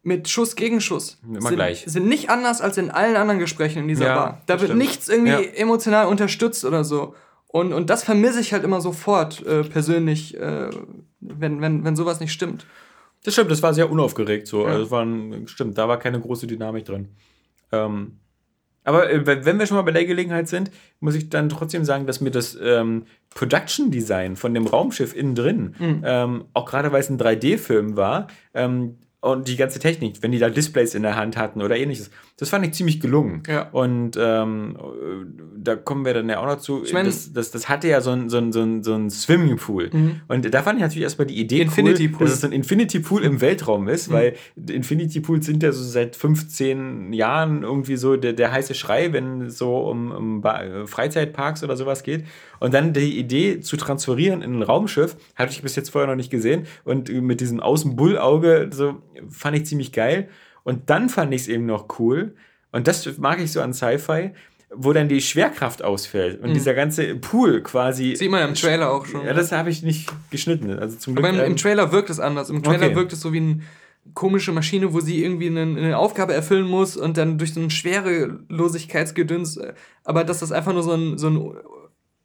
Mit Schuss gegen Schuss. Immer sind, gleich. Sind nicht anders als in allen anderen Gesprächen in dieser ja, Bar. Da wird stimmt. nichts irgendwie ja. emotional unterstützt oder so. Und, und das vermisse ich halt immer sofort äh, persönlich, äh, wenn, wenn, wenn sowas nicht stimmt. Das stimmt, das war sehr unaufgeregt so. Ja. Also waren, stimmt, da war keine große Dynamik drin. Ähm, aber äh, wenn wir schon mal bei der Gelegenheit sind, muss ich dann trotzdem sagen, dass mir das ähm, Production Design von dem Raumschiff innen drin, mhm. ähm, auch gerade weil es ein 3D-Film war, ähm, und die ganze Technik, wenn die da Displays in der Hand hatten oder ähnliches, das fand ich ziemlich gelungen. Ja. Und ähm, da kommen wir dann ja auch noch zu. Ich mein, das, das, das hatte ja so ein, so ein, so ein, so ein Swimmingpool. Mhm. Und da fand ich natürlich erstmal die Idee Infinity cool, Pool. dass es ein Infinity Pool im Weltraum ist, mhm. weil Infinity Pools sind ja so seit 15 Jahren irgendwie so der, der heiße Schrei, wenn es so um, um Freizeitparks oder sowas geht. Und dann die Idee zu transferieren in ein Raumschiff, hatte ich bis jetzt vorher noch nicht gesehen. Und mit diesem Außenbullauge, so fand ich ziemlich geil. Und dann fand ich es eben noch cool. Und das mag ich so an Sci-Fi, wo dann die Schwerkraft ausfällt und mhm. dieser ganze Pool quasi. Sieht man ja im Trailer auch schon. Ja, das habe ich nicht geschnitten. Also zum Glück, Aber im, im, ähm, Trailer wirkt es anders. Im Trailer okay. wirkt es so wie eine komische Maschine, wo sie irgendwie eine, eine, Aufgabe erfüllen muss und dann durch so ein Schwerelosigkeitsgedöns. Äh, aber dass das einfach nur so ein, so ein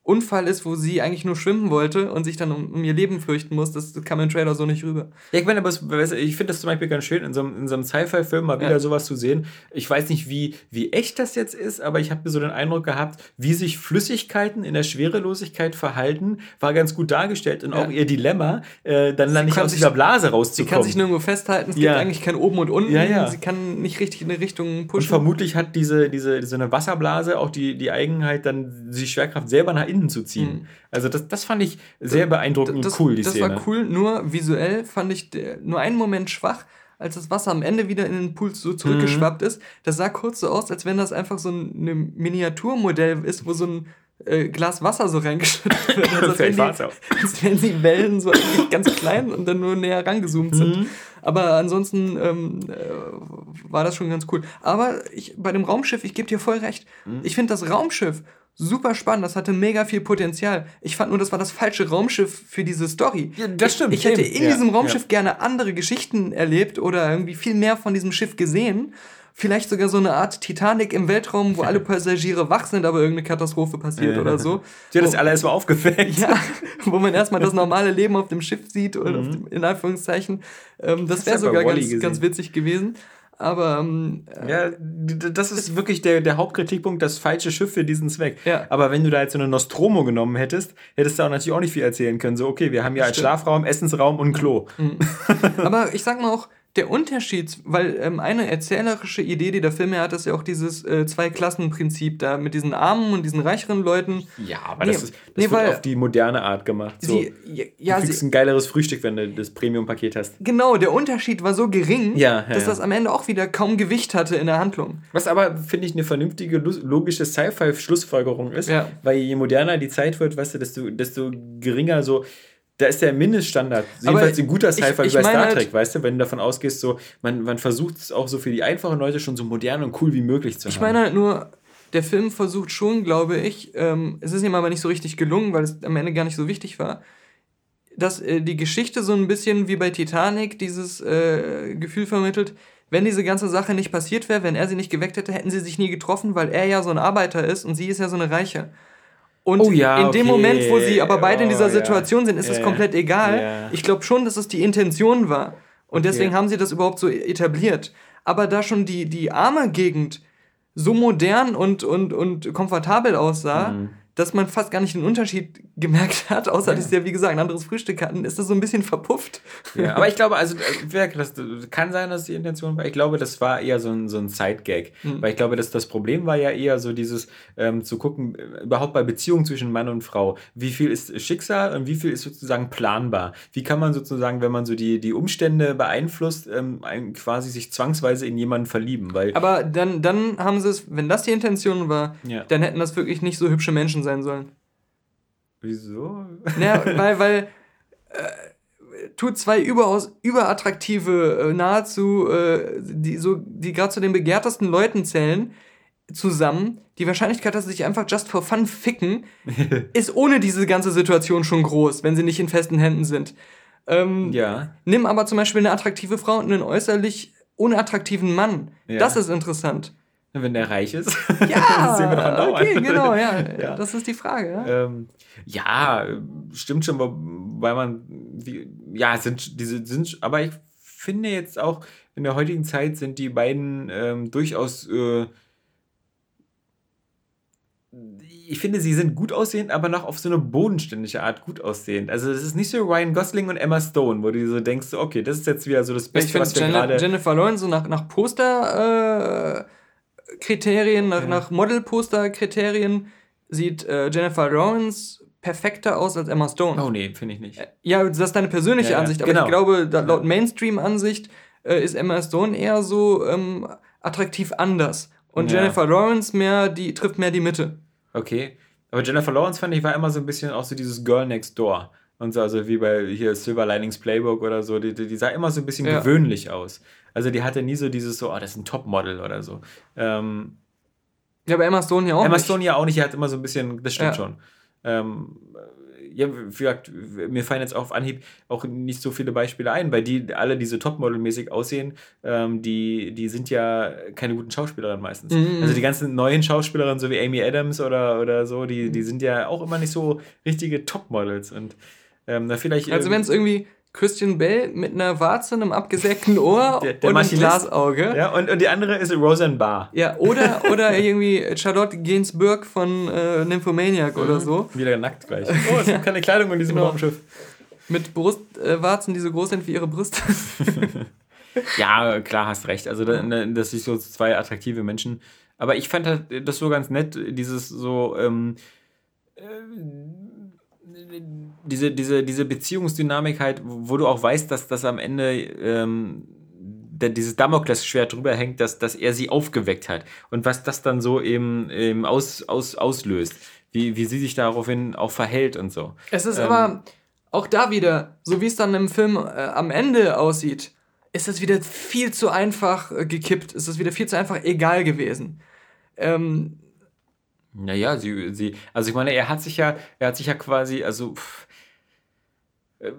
Unfall ist, wo sie eigentlich nur schwimmen wollte und sich dann um, um ihr Leben fürchten muss. Das kam im Trailer so nicht rüber. Ja, ich meine, aber ich finde das zum Beispiel ganz schön, in so einem, in so einem Sci-Fi-Film mal wieder ja. sowas zu sehen. Ich weiß nicht, wie, wie echt das jetzt ist, aber ich habe mir so den Eindruck gehabt, wie sich Flüssigkeiten in der Schwerelosigkeit verhalten, war ganz gut dargestellt und ja. auch ihr Dilemma, äh, dann, dann nicht aus dieser Blase rauszukommen. Sie kann sich nirgendwo festhalten, es ja. gibt eigentlich kein Oben und Unten. Ja, ja. Sie kann nicht richtig in eine Richtung pushen. Und vermutlich hat diese, diese, diese eine Wasserblase auch die, die Eigenheit, dann die Schwerkraft selber innen zu ziehen. Mhm. Also das, das fand ich sehr beeindruckend das, cool, die das Szene. Das war cool, nur visuell fand ich nur einen Moment schwach, als das Wasser am Ende wieder in den Pool so zurückgeschwappt mhm. ist. Das sah kurz so aus, als wenn das einfach so ein Miniaturmodell ist, wo so ein äh, Glas Wasser so reingeschüttet wird. Also als, wenn die, als wenn die Wellen so eigentlich ganz klein und dann nur näher rangezoomt sind. Mhm. Aber ansonsten ähm, äh, war das schon ganz cool. Aber ich, bei dem Raumschiff, ich gebe dir voll recht. Mhm. Ich finde das Raumschiff super spannend, das hatte mega viel Potenzial. Ich fand nur, das war das falsche Raumschiff für diese Story. Ja, das stimmt. Ich, ich hätte in ja, diesem Raumschiff ja. gerne andere Geschichten erlebt oder irgendwie viel mehr von diesem Schiff gesehen. Vielleicht sogar so eine Art Titanic im Weltraum, wo alle Passagiere wach sind, aber irgendeine Katastrophe passiert oder so. Ja, das alle erstmal aufgefällt. Ja, wo man erstmal das normale Leben auf dem Schiff sieht, oder mhm. dem, in Anführungszeichen. Ähm, das wäre sogar ganz, ganz witzig gewesen. Aber ähm, äh, ja, das ist wirklich der, der Hauptkritikpunkt, das falsche Schiff für diesen Zweck. Ja. Aber wenn du da jetzt so eine Nostromo genommen hättest, hättest du auch natürlich auch nicht viel erzählen können. So, okay, wir haben ja als Schlafraum, Essensraum und Klo. Mhm. Aber ich sag mal auch, der Unterschied, weil ähm, eine erzählerische Idee, die der Film ja hat, ist ja auch dieses äh, Zwei-Klassen-Prinzip da mit diesen armen und diesen reicheren Leuten. Ja, aber nee, das, ist, das nee, wird auf die moderne Art gemacht. So, sie, ja, du kriegst sie, ein geileres Frühstück, wenn du das Premium-Paket hast. Genau, der Unterschied war so gering, ja, ja, dass das am Ende auch wieder kaum Gewicht hatte in der Handlung. Was aber, finde ich, eine vernünftige, logische Sci-Fi-Schlussfolgerung ist, weil je moderner die Zeit wird, weißt du, desto, desto geringer so da ist der Mindeststandard. Jedenfalls ein guter Sci-Fi wie bei Star Trek, halt, weißt du, wenn du davon ausgehst, so, man, man versucht es auch so für die einfachen Leute schon so modern und cool wie möglich zu ich haben. Ich meine halt nur, der Film versucht schon, glaube ich, ähm, es ist ihm aber nicht so richtig gelungen, weil es am Ende gar nicht so wichtig war, dass äh, die Geschichte so ein bisschen wie bei Titanic dieses äh, Gefühl vermittelt, wenn diese ganze Sache nicht passiert wäre, wenn er sie nicht geweckt hätte, hätten sie sich nie getroffen, weil er ja so ein Arbeiter ist und sie ist ja so eine Reiche. Und Oh ja, in dem okay. Moment, wo sie aber beide in dieser Oh, ja. Situation sind, ist Ja, es ja. komplett egal. Ja. Ich glaube schon, dass es die Intention war. Und deswegen Okay. haben sie das überhaupt so etabliert. Aber da schon die, die arme Gegend so modern und, und, und komfortabel aussah, Mhm. Dass man fast gar nicht den Unterschied gemerkt hat, außer dass sie ja, wie gesagt, ein anderes Frühstück hatten, ist das so ein bisschen verpufft. Ja, aber ich glaube, also das kann sein, dass die Intention war. Ich glaube, das war eher so ein, so ein Side-Gag. Mhm. Weil ich glaube, dass das Problem war ja eher so dieses ähm, zu gucken, äh, überhaupt bei Beziehungen zwischen Mann und Frau, wie viel ist Schicksal und wie viel ist sozusagen planbar? Wie kann man sozusagen, wenn man so die, die Umstände beeinflusst, ähm, quasi sich zwangsweise in jemanden verlieben? Weil Aber dann, dann haben sie es, wenn das die Intention war, Ja. dann hätten das wirklich nicht so hübsche Menschen sein sollen. wieso? Ja, weil, weil äh, tut zwei überaus überattraktive, äh, nahezu, äh, die so, die gerade zu den begehrtesten Leuten zählen, zusammen. Die Wahrscheinlichkeit, dass sie sich einfach just for fun ficken, ist ohne diese ganze Situation schon groß, wenn sie nicht in festen Händen sind. Ähm, Ja. Nimm aber zum Beispiel eine attraktive Frau und einen äußerlich unattraktiven Mann. Ja. Das ist interessant. Wenn der reich ist. Ja, das sehen wir doch andauernd. okay, genau, ja. Ja. Das ist die Frage. Ja? Ähm, ja, stimmt schon, weil man, wie, ja, sind diese, sind, aber ich finde jetzt auch in der heutigen Zeit sind die beiden ähm, durchaus, äh, ich finde, sie sind gut aussehend, aber noch auf so eine bodenständige Art gut aussehend. Also es ist nicht so Ryan Gosling und Emma Stone, wo du so denkst, okay, das ist jetzt wieder so das Ich Beste, finde was wir Jen gerade... Jennifer Lawrence so nach, nach Poster äh, Kriterien, nach, Ja. nach Model-Poster-Kriterien sieht äh, Jennifer Lawrence perfekter aus als Emma Stone. Oh nee, finde ich nicht. Ja, das ist deine persönliche Ja, ja, Ansicht, aber genau. ich glaube, da, laut Mainstream-Ansicht äh, ist Emma Stone eher so ähm, attraktiv anders. Und Ja. Jennifer Lawrence mehr, die trifft mehr die Mitte. Okay. Aber Jennifer Lawrence fand ich war immer so ein bisschen auch so dieses Girl Next Door. Und so, also wie bei hier Silver Linings Playbook oder so, die, die, sah immer so ein bisschen Ja. gewöhnlich aus. Also die hatte nie so dieses so, oh, das ist ein Topmodel oder so. Ähm, Ja, aber Emma Stone ja auch. Emma nicht. Stone ja auch nicht, die hat immer so ein bisschen, das stimmt Ja. schon. Ähm, ja, wie gesagt, mir fallen jetzt auf Anhieb auch nicht so viele Beispiele ein, weil die alle diese Topmodel-mäßig aussehen, ähm, die, die sind ja keine guten Schauspielerinnen meistens. Mhm. Also die ganzen neuen Schauspielerinnen, so wie Amy Adams oder, oder so, die, die sind ja auch immer nicht so richtige Topmodels. Und ähm, da vielleicht. Also ähm, wenn es irgendwie Christian Bell mit einer Warze, einem abgesägten Ohr Der- der und einem Maschinist. Glasauge. ja, und, und die andere ist Roseanne Barr. Ja, oder, oder irgendwie Charlotte Gainsbourg von äh, Nymphomaniac oder so. Wieder nackt gleich. Oh, es gibt keine Kleidung in diesem Genau. Raumschiff. Mit Brustwarzen, äh, Warzen, die so groß sind wie ihre Brüste. Ja, klar, hast recht. Also, da, ne, das sind so zwei attraktive Menschen. Aber ich fand halt das so ganz nett, dieses so, ähm, äh, diese, diese, diese Beziehungsdynamik halt, wo du auch weißt, dass das am Ende ähm, dieses Damoklesschwert drüber hängt, dass, dass er sie aufgeweckt hat. Und was das dann so eben, eben aus, aus, auslöst. Wie, wie sie sich daraufhin auch verhält und so. Es ist Ähm. aber auch da wieder, so wie es dann im Film äh, am Ende aussieht, ist es wieder viel zu einfach äh, gekippt. Ist es wieder viel zu einfach egal gewesen. Ähm, Naja, sie, sie, also ich meine, er hat sich ja, er hat sich ja quasi, also pff, äh,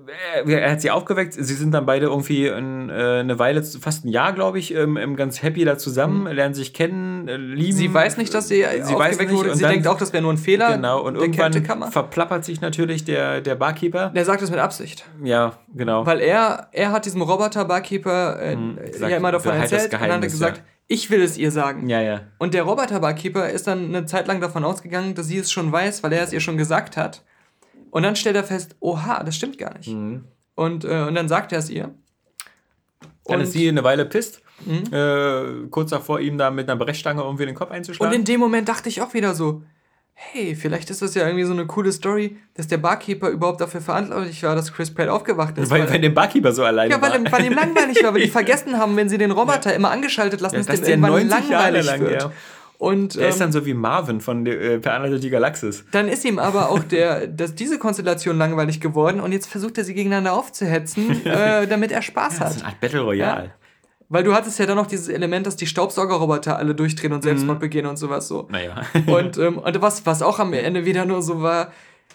er, er hat sie aufgeweckt, sie sind dann beide irgendwie in, äh, eine Weile, fast ein Jahr, glaube ich, ähm, ähm, ganz happy da zusammen, lernen sich kennen, äh, lieben. sie weiß nicht, dass sie, sie aufgeweckt wurde. und Sie dann, denkt auch, das wäre nur ein Fehler Genau, und irgendwann verplappert sich natürlich der, der Barkeeper. Der sagt es mit Absicht. Ja, genau. Weil er, er hat diesem Roboter-Barkeeper äh, sagt, ja immer davon erzählt und dann hat er gesagt, ja. Ich will es ihr sagen. ja, ja. Und der Roboter-Barkeeper ist dann eine Zeit lang davon ausgegangen, dass sie es schon weiß, weil er es ihr schon gesagt hat. Und dann stellt er fest, oha, das stimmt gar nicht. Mhm. Und, äh, und dann sagt er es ihr. Dann Und- ist sie eine Weile pisst, Mhm. äh, kurz davor, ihm da mit einer Brechstange irgendwie den Kopf Und einzuschlagen. in dem Moment dachte ich auch wieder so, hey, vielleicht ist das ja irgendwie so eine coole Story, dass der Barkeeper überhaupt dafür verantwortlich war, dass Chris Pratt aufgewacht ist. weil, weil der Barkeeper so alleine ja, weil, war. ihm- weil ihm langweilig war, weil die vergessen haben, wenn sie den Roboter immer angeschaltet lassen, Ja, dass dass dem der irgendwann 90 Jahre langweilig lang, wird. ja. Und Der ist ähm, dann so wie Marvin von äh, Per Anhalter die Galaxis. Dann ist ihm aber auch der, dass diese Konstellation langweilig geworden und jetzt versucht er sie gegeneinander aufzuhetzen, äh, damit er Spaß Das ist hat. eine Art Battle Royale. Weil du hattest ja dann noch dieses Element, dass die Staubsaugerroboter alle durchdrehen und Selbstmord begehen und sowas so. Naja. Und, ähm, und was, was auch am Ende wieder nur so war,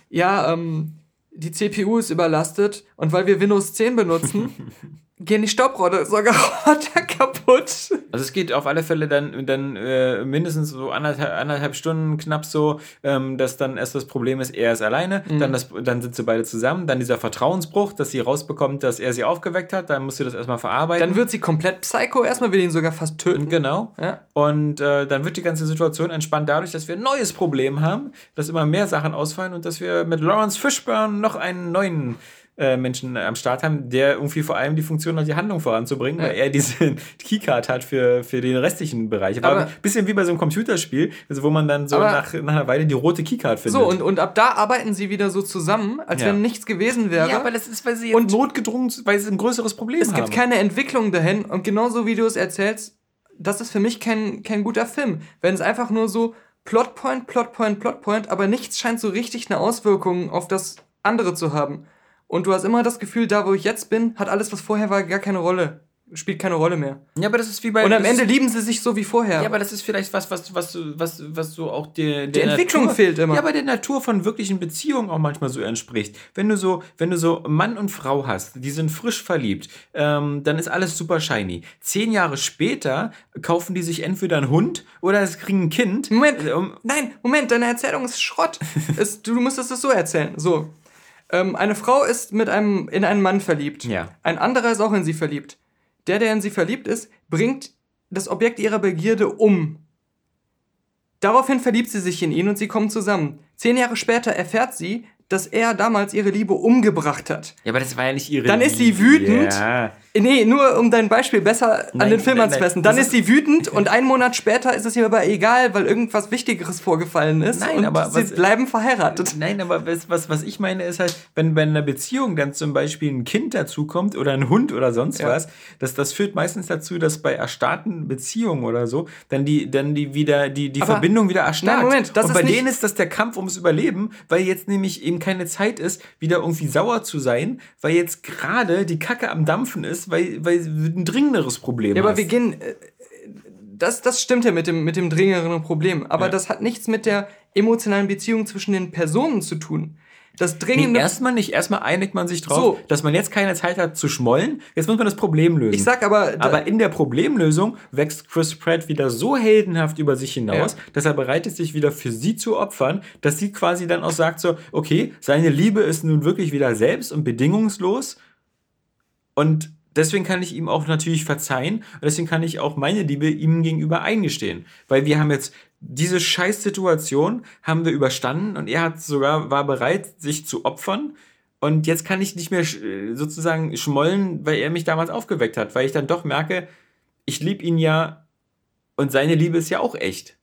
ja, ähm, die CPU ist überlastet und weil wir Windows 10 benutzen, gehen die Staubsaugerroboter kaputt. kaputt. Also es geht auf alle Fälle dann, dann äh, mindestens so anderthalb, anderthalb Stunden knapp so, ähm, dass dann erst das Problem ist, er ist alleine, Mhm. dann, das, dann sind sie beide zusammen, dann dieser Vertrauensbruch, dass sie rausbekommt, dass er sie aufgeweckt hat, dann muss sie das erstmal verarbeiten. Dann wird sie komplett psycho. Erstmal will ihn sogar fast töten. Genau. Ja. Und äh, dann wird die ganze Situation entspannt dadurch, dass wir ein neues Problem haben, dass immer mehr Sachen ausfallen und dass wir mit Lawrence Fishburne noch einen neuen äh, Menschen am Start haben, der irgendwie vor allem die Funktion hat, die Handlung voranzubringen, weil er diese Keycard hat für, für den restlichen Bereich. Aber Aber- ein bisschen wie bei so einem Computerspiel, also wo man dann so nach, nach einer Weile die rote Keycard findet. So, und, und ab da arbeiten sie wieder so zusammen, als Ja. wenn nichts gewesen wäre. ja, aber das ist, weil sie Und- notgedrungen, weil sie ein größeres Problem es haben. gibt keine Entwicklung dahin. Und genauso wie du es erzählst, das ist für mich kein, kein guter Film. Wenn es einfach nur so Plotpoint, Plotpoint, Plotpoint, aber nichts scheint so richtig eine Auswirkung auf das andere zu haben. Und du hast immer das Gefühl, da wo ich jetzt bin, hat alles, was vorher war, gar keine Rolle. Spielt keine Rolle mehr. ja, aber das ist wie bei. Und am Ende lieben sie sich so wie vorher. Ja, aber das ist vielleicht was, was, was, was, was so auch der, Die der Entwicklung Natur, fehlt immer. Ja, aber der Natur von wirklichen Beziehungen auch manchmal so entspricht. Wenn du so, wenn du so Mann und Frau hast, die sind frisch verliebt, ähm, dann ist alles super shiny. Zehn Jahre später kaufen die sich entweder einen Hund oder es kriegen ein Kind. Moment, um- nein, Moment, deine Erzählung ist Schrott. es, du musstest es so erzählen. So. Ähm, eine Frau ist mit einem, in einen Mann verliebt. Ja. Ein anderer ist auch in sie verliebt. Der, der in sie verliebt ist, bringt das Objekt ihrer Begierde um. Daraufhin verliebt sie sich in ihn und sie kommen zusammen. Zehn Jahre später erfährt sie, dass er damals ihre Liebe umgebracht hat. Ja, aber das war ja nicht ihre Dann ist sie Liebe. wütend. Ja. Nee, nur um dein Beispiel besser an Nein, den Film anzupassen. Dann ist sie wütend und einen Monat später ist es ihr aber egal, weil irgendwas Wichtigeres vorgefallen ist. Nein, aber sie was- bleiben verheiratet. Nein, aber was, was, was ich meine ist halt, wenn bei einer Beziehung dann zum Beispiel ein Kind dazukommt oder ein Hund oder sonst Ja. was, das, das führt meistens dazu, dass bei erstarrten Beziehungen oder so, dann die, dann die wieder, die, die Aber- Verbindung wieder erstarrt. Nein, Moment, das Und ist bei nicht- denen ist das der Kampf ums Überleben, weil jetzt nämlich eben keine Zeit ist, wieder irgendwie sauer zu sein, weil jetzt gerade die Kacke am Dampfen ist, weil, weil du ein dringenderes Problem Ja, aber hast. wir gehen. äh, Das, das stimmt ja mit dem, mit dem dringeren Problem. Aber Ja. das hat nichts mit der emotionalen Beziehung zwischen den Personen zu tun. Das Nee, dringende. erstmal nicht. Erstmal einigt man sich drauf, So. dass man jetzt keine Zeit hat zu schmollen. Jetzt muss man das Problem lösen. ich sag aber. Aber in der Problemlösung wächst Chris Pratt wieder so heldenhaft über sich hinaus, Ja. dass er bereit ist, sich wieder für sie zu opfern, dass sie quasi dann auch sagt so, okay, seine Liebe ist nun wirklich wieder selbst und bedingungslos und deswegen kann ich ihm auch natürlich verzeihen und deswegen kann ich auch meine Liebe ihm gegenüber eingestehen, weil wir haben jetzt diese Scheißsituation haben wir überstanden und er hat sogar war bereit, sich zu opfern. Und jetzt kann ich nicht mehr sozusagen schmollen, weil er mich damals aufgeweckt hat, weil ich dann doch merke, ich liebe ihn ja und seine Liebe ist ja auch echt.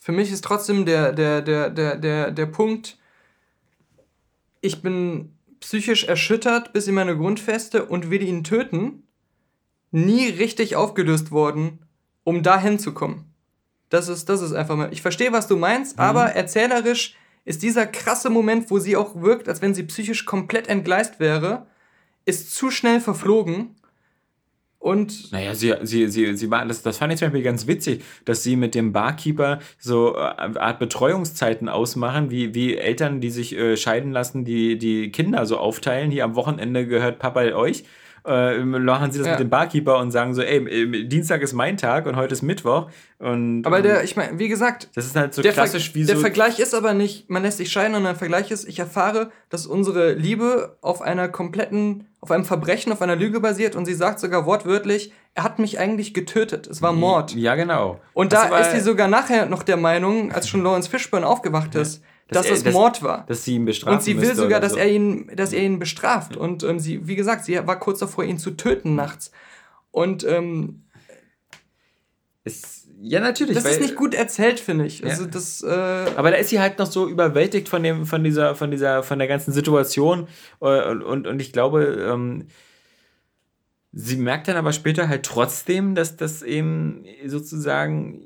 Für mich ist trotzdem der, der, der, der, der, der Punkt, ich bin psychisch erschüttert bis in meine Grundfeste und will ihn töten, nie richtig aufgelöst worden, um dahin zu kommen. Das ist, das ist einfach mal. Ich verstehe, was du meinst, aber erzählerisch ist dieser krasse Moment, wo sie auch wirkt, als wenn sie psychisch komplett entgleist wäre, ist zu schnell verflogen. Und Naja, sie, sie, sie, sie war, das, das fand ich zum Beispiel ganz witzig, dass sie mit dem Barkeeper so äh, Art Betreuungszeiten ausmachen, wie, wie Eltern, die sich äh, scheiden lassen, die, die Kinder so aufteilen. Hier am Wochenende gehört Papa euch. Äh, machen sie das Ja. mit dem Barkeeper und sagen so, ey, äh, Dienstag ist mein Tag und heute ist Mittwoch. Und, aber der, ich meine, wie gesagt, das ist halt so der, Ver klassisch wie der so. Vergleich ist aber nicht, man lässt sich scheiden, sondern der Vergleich ist, ich erfahre, dass unsere Liebe auf einer kompletten, auf einem Verbrechen, auf einer Lüge basiert und sie sagt sogar wortwörtlich, er hat mich eigentlich getötet. Es war Mord. Ja, genau. Und Das da ist sie sogar nachher noch der Meinung, als schon Lawrence Fishburne aufgewacht ist, Dass dass, er- es dass- Mord war. dass sie ihn bestrafen Und sie will sogar, dass so. er ihn, dass er ihn bestraft. Und ähm, sie, wie gesagt, sie war kurz davor, ihn zu töten nachts. Und ähm, Ist, ja, natürlich. das weil- ist nicht gut erzählt, finde ich. Ja. Also das, äh, Aber da ist sie halt noch so überwältigt von dem, von dieser, von dieser, von der ganzen Situation. äh, Und, und, und ich glaube, ähm, sie merkt dann aber später halt trotzdem, dass das eben sozusagen,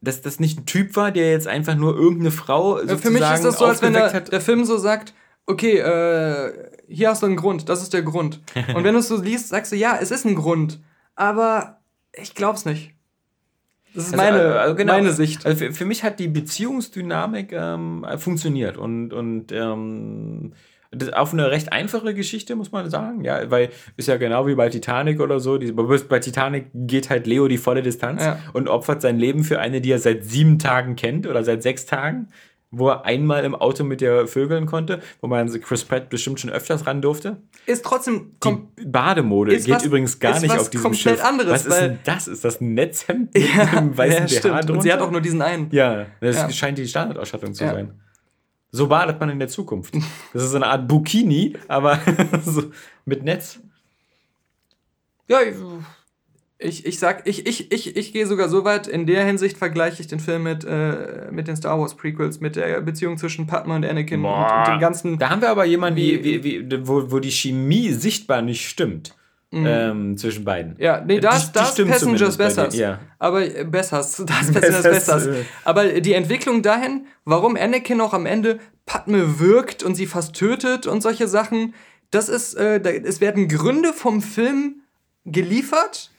dass das nicht ein Typ war, der jetzt einfach nur irgendeine Frau sozusagen für mich ist das so, als wenn der, der Film so sagt, okay, äh, hier hast du einen Grund, das ist der Grund. Und wenn du es so liest, sagst du, ja, es ist ein Grund. Aber ich glaub's nicht. Das ist Also, meine, äh, genau. meine Sicht. Also für, für mich hat die Beziehungsdynamik ähm, funktioniert und, und ähm, Das auf eine recht einfache Geschichte, muss man sagen. Ja, weil ist ja genau wie bei Titanic oder so. Die, bei Titanic geht halt Leo die volle Distanz Ja. und opfert sein Leben für eine, die er seit sieben Tagen kennt oder seit sechs Tagen, wo er einmal im Auto mit der vögeln konnte, wo man Chris Pratt bestimmt schon öfters ran durfte. Ist trotzdem Die Bademode geht was- übrigens gar nicht auf diesem komplett Schiff. anderes, was ist denn das? Ist das ein Netzhemd mit ja, einem weißen ja, BH stimmt. Und sie hat drunter? auch nur diesen einen. Ja, das Ja. scheint die Standardausstattung zu Ja. sein. So badet man in der Zukunft. Das ist so eine Art Bikini, aber so mit Netz. Ja, ich, ich sag, ich, ich, ich, ich gehe sogar so weit, in der Hinsicht vergleiche ich den Film mit, äh, mit den Star Wars Prequels, mit der Beziehung zwischen Padme und Anakin und, und dem ganzen. Da haben wir aber jemanden, Wie- wie, wie, wo, wo die Chemie sichtbar nicht stimmt ähm, zwischen beiden. Mhm. Ja, nee, da Die- ist die da ist stimmt Passengers Bessers. ja. Aber äh, Bessers, da ist Passengers Bessers, Bessers. äh. Aber die Entwicklung dahin, warum Anakin auch am Ende Padme wirkt und sie fast tötet und solche Sachen, das ist, äh, da, es werden Gründe vom Film geliefert,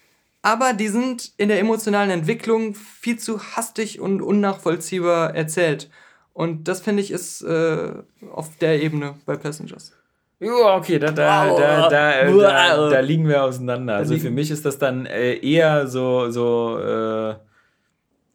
aber die sind in der emotionalen Entwicklung viel zu hastig und unnachvollziehbar erzählt. Und das finde ich ist äh, auf der Ebene bei Passengers. Ja, okay, da, da, da, da, da, liegen wir auseinander. Also für mich ist das dann äh, eher so, so äh,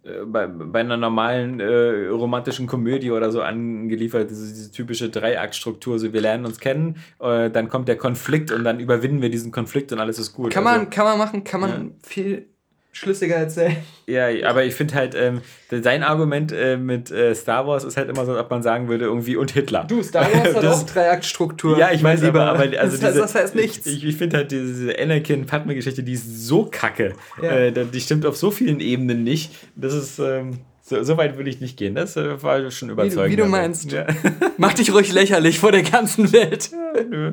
äh, bei, bei einer normalen äh, romantischen Komödie oder so angeliefert, diese, diese typische Dreiaktstruktur, so wir lernen uns kennen, äh, dann kommt der Konflikt und dann überwinden wir diesen Konflikt und alles ist gut. Kann also, man, kann man machen, kann man viel schlüssiger erzählen. Ja, aber ich finde halt, ähm, sein Argument äh, mit äh, Star Wars ist halt immer so, als ob man sagen würde, irgendwie und Hitler. Du, Star Wars hat Das- auch Dreiaktstruktur. Ja, ich weiß, Lieber. aber, aber also das, heißt, diese, das heißt nichts. Ich, ich finde halt diese Anakin-Padme-Geschichte, die ist so kacke. Ja. Äh, die stimmt auf so vielen Ebenen nicht. Das ist, ähm, so, so weit würde ich nicht gehen. Das äh, war schon überzeugend. wie du Also, meinst. Ja, Mach dich ruhig lächerlich vor der ganzen Welt. nö.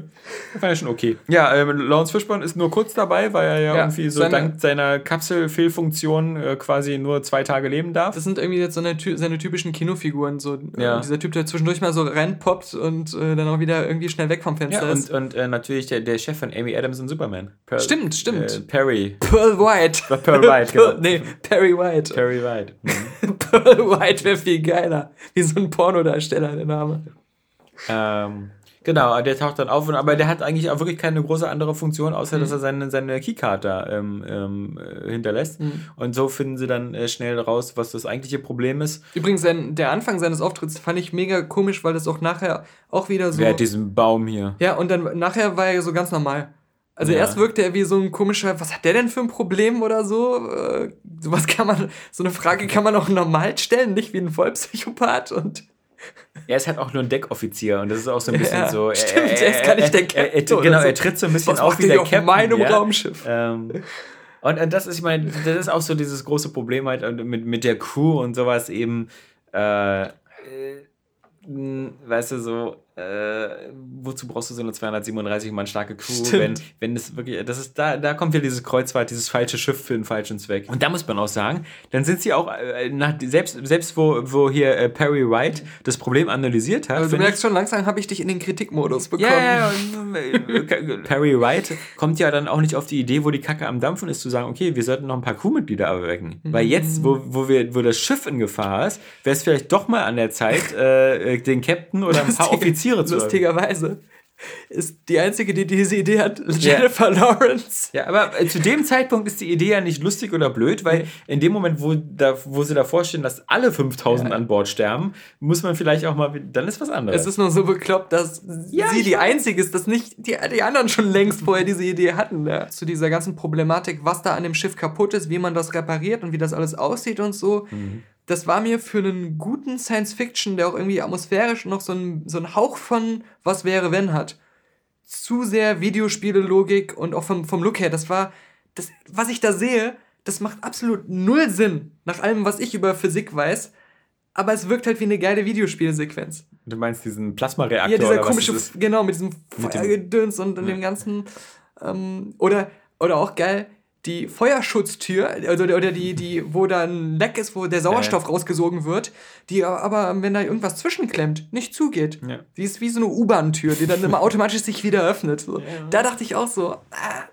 Das war ja schon okay. Ja, ähm, Lawrence Fishburne ist nur kurz dabei, weil er ja, Ja, irgendwie so seine- dank seiner Kapselfehlfunktion äh, quasi nur zwei Tage leben darf. Das sind irgendwie jetzt so eine, seine typischen Kinofiguren. So, Ja. äh, dieser Typ, der zwischendurch mal so reinpoppt und äh, dann auch wieder irgendwie schnell weg vom Fenster Ja, ist. und, und äh, natürlich der, der Chef von Amy Adams in Superman. Per, Stimmt, stimmt. Äh, Perry. Pearl White. Pearl White, genau. nee, Perry White. Perry White. Mhm. Pearl White wäre viel geiler. Wie so ein Pornodarsteller, der Name. Ähm, genau, der taucht dann auf, und, aber der hat eigentlich auch wirklich keine große andere Funktion, außer Mhm. dass er seine, seine Keycard da ähm, ähm, äh, hinterlässt. Mhm. Und so finden sie dann äh, schnell raus, was das eigentliche Problem ist. Übrigens, sein, der Anfang seines Auftritts fand ich mega komisch, weil das auch nachher auch wieder so. Wer hat diesen Baum hier? Ja, und dann nachher war er so ganz normal. Also Ja. erst wirkte er wie so ein komischer, was hat der denn für ein Problem oder so? Äh, sowas kann man, so eine Frage kann man auch normal stellen, nicht wie ein Vollpsychopath und Er ist halt auch nur ein Deckoffizier und das ist auch so ein bisschen Ja, so. stimmt, er ist gar nicht der er, Captain er, Genau, so. er tritt so ein bisschen Was auf wie der hier auf Captain. meinem ja? Raumschiff? Ähm, und, und das ist, ich meine, das ist auch so dieses große Problem halt mit, mit der Crew und sowas eben, äh, äh, weißt du, so, äh, wozu brauchst du so eine 237 Mann starke Crew, Stimmt. wenn, wenn das wirklich, das ist, da, da kommt ja dieses Kreuzfahrt, dieses falsche Schiff für den falschen Zweck. Und da muss man auch sagen, dann sind sie auch, äh, nach, selbst, selbst wo, wo hier äh, Perry Wright das Problem analysiert hat, Also, du finde ich- merkst schon, langsam habe ich dich in den Kritikmodus bekommen. ja, äh, Perry Wright kommt ja dann auch nicht auf die Idee, wo die Kacke am Dampfen ist, zu sagen, okay, wir sollten noch ein paar Crewmitglieder erwecken. Weil jetzt, wo, wo, wir, wo das Schiff in Gefahr ist, wäre es vielleicht doch mal an der Zeit, äh, äh, den Captain oder ein paar Lustige- Offiziere zu. Lustigerweise ist die einzige, die diese Idee hat, Jennifer Lawrence. Ja, aber äh, zu dem Zeitpunkt ist die Idee ja nicht lustig oder blöd, weil in dem Moment, wo, da, wo sie davor stehen, dass alle 5000 Ja. an Bord sterben, muss man vielleicht auch mal, dann ist was anderes. Es ist nur so bekloppt, dass Ja, sie die einzige ist, dass nicht die, die anderen schon längst vorher diese Idee hatten. Ja. Zu dieser ganzen Problematik, was da an dem Schiff kaputt ist, wie man das repariert und wie das alles aussieht und so. Mhm. Das war mir für einen guten Science-Fiction, der auch irgendwie atmosphärisch noch so einen, so einen Hauch von Was wäre, wenn hat. Zu sehr Videospiele-Logik und auch vom, vom Look her. Das war, das, was ich da sehe, das macht absolut null Sinn, nach allem, was ich über Physik weiß. Aber es wirkt halt wie eine geile Videospielsequenz. du meinst diesen Plasmareaktor Ja, dieser oder komische, genau, mit diesem Feuergedöns und, und Ja. dem ganzen. Ähm, oder, oder auch geil, die Feuerschutztür, also, oder die, die, wo da ein Leck ist, wo der Sauerstoff rausgesogen wird, die aber, wenn da irgendwas zwischenklemmt, nicht zugeht. Ja. Die ist wie so eine U-Bahn-Tür, die dann immer automatisch sich wieder öffnet. So. Da dachte ich auch so, ah,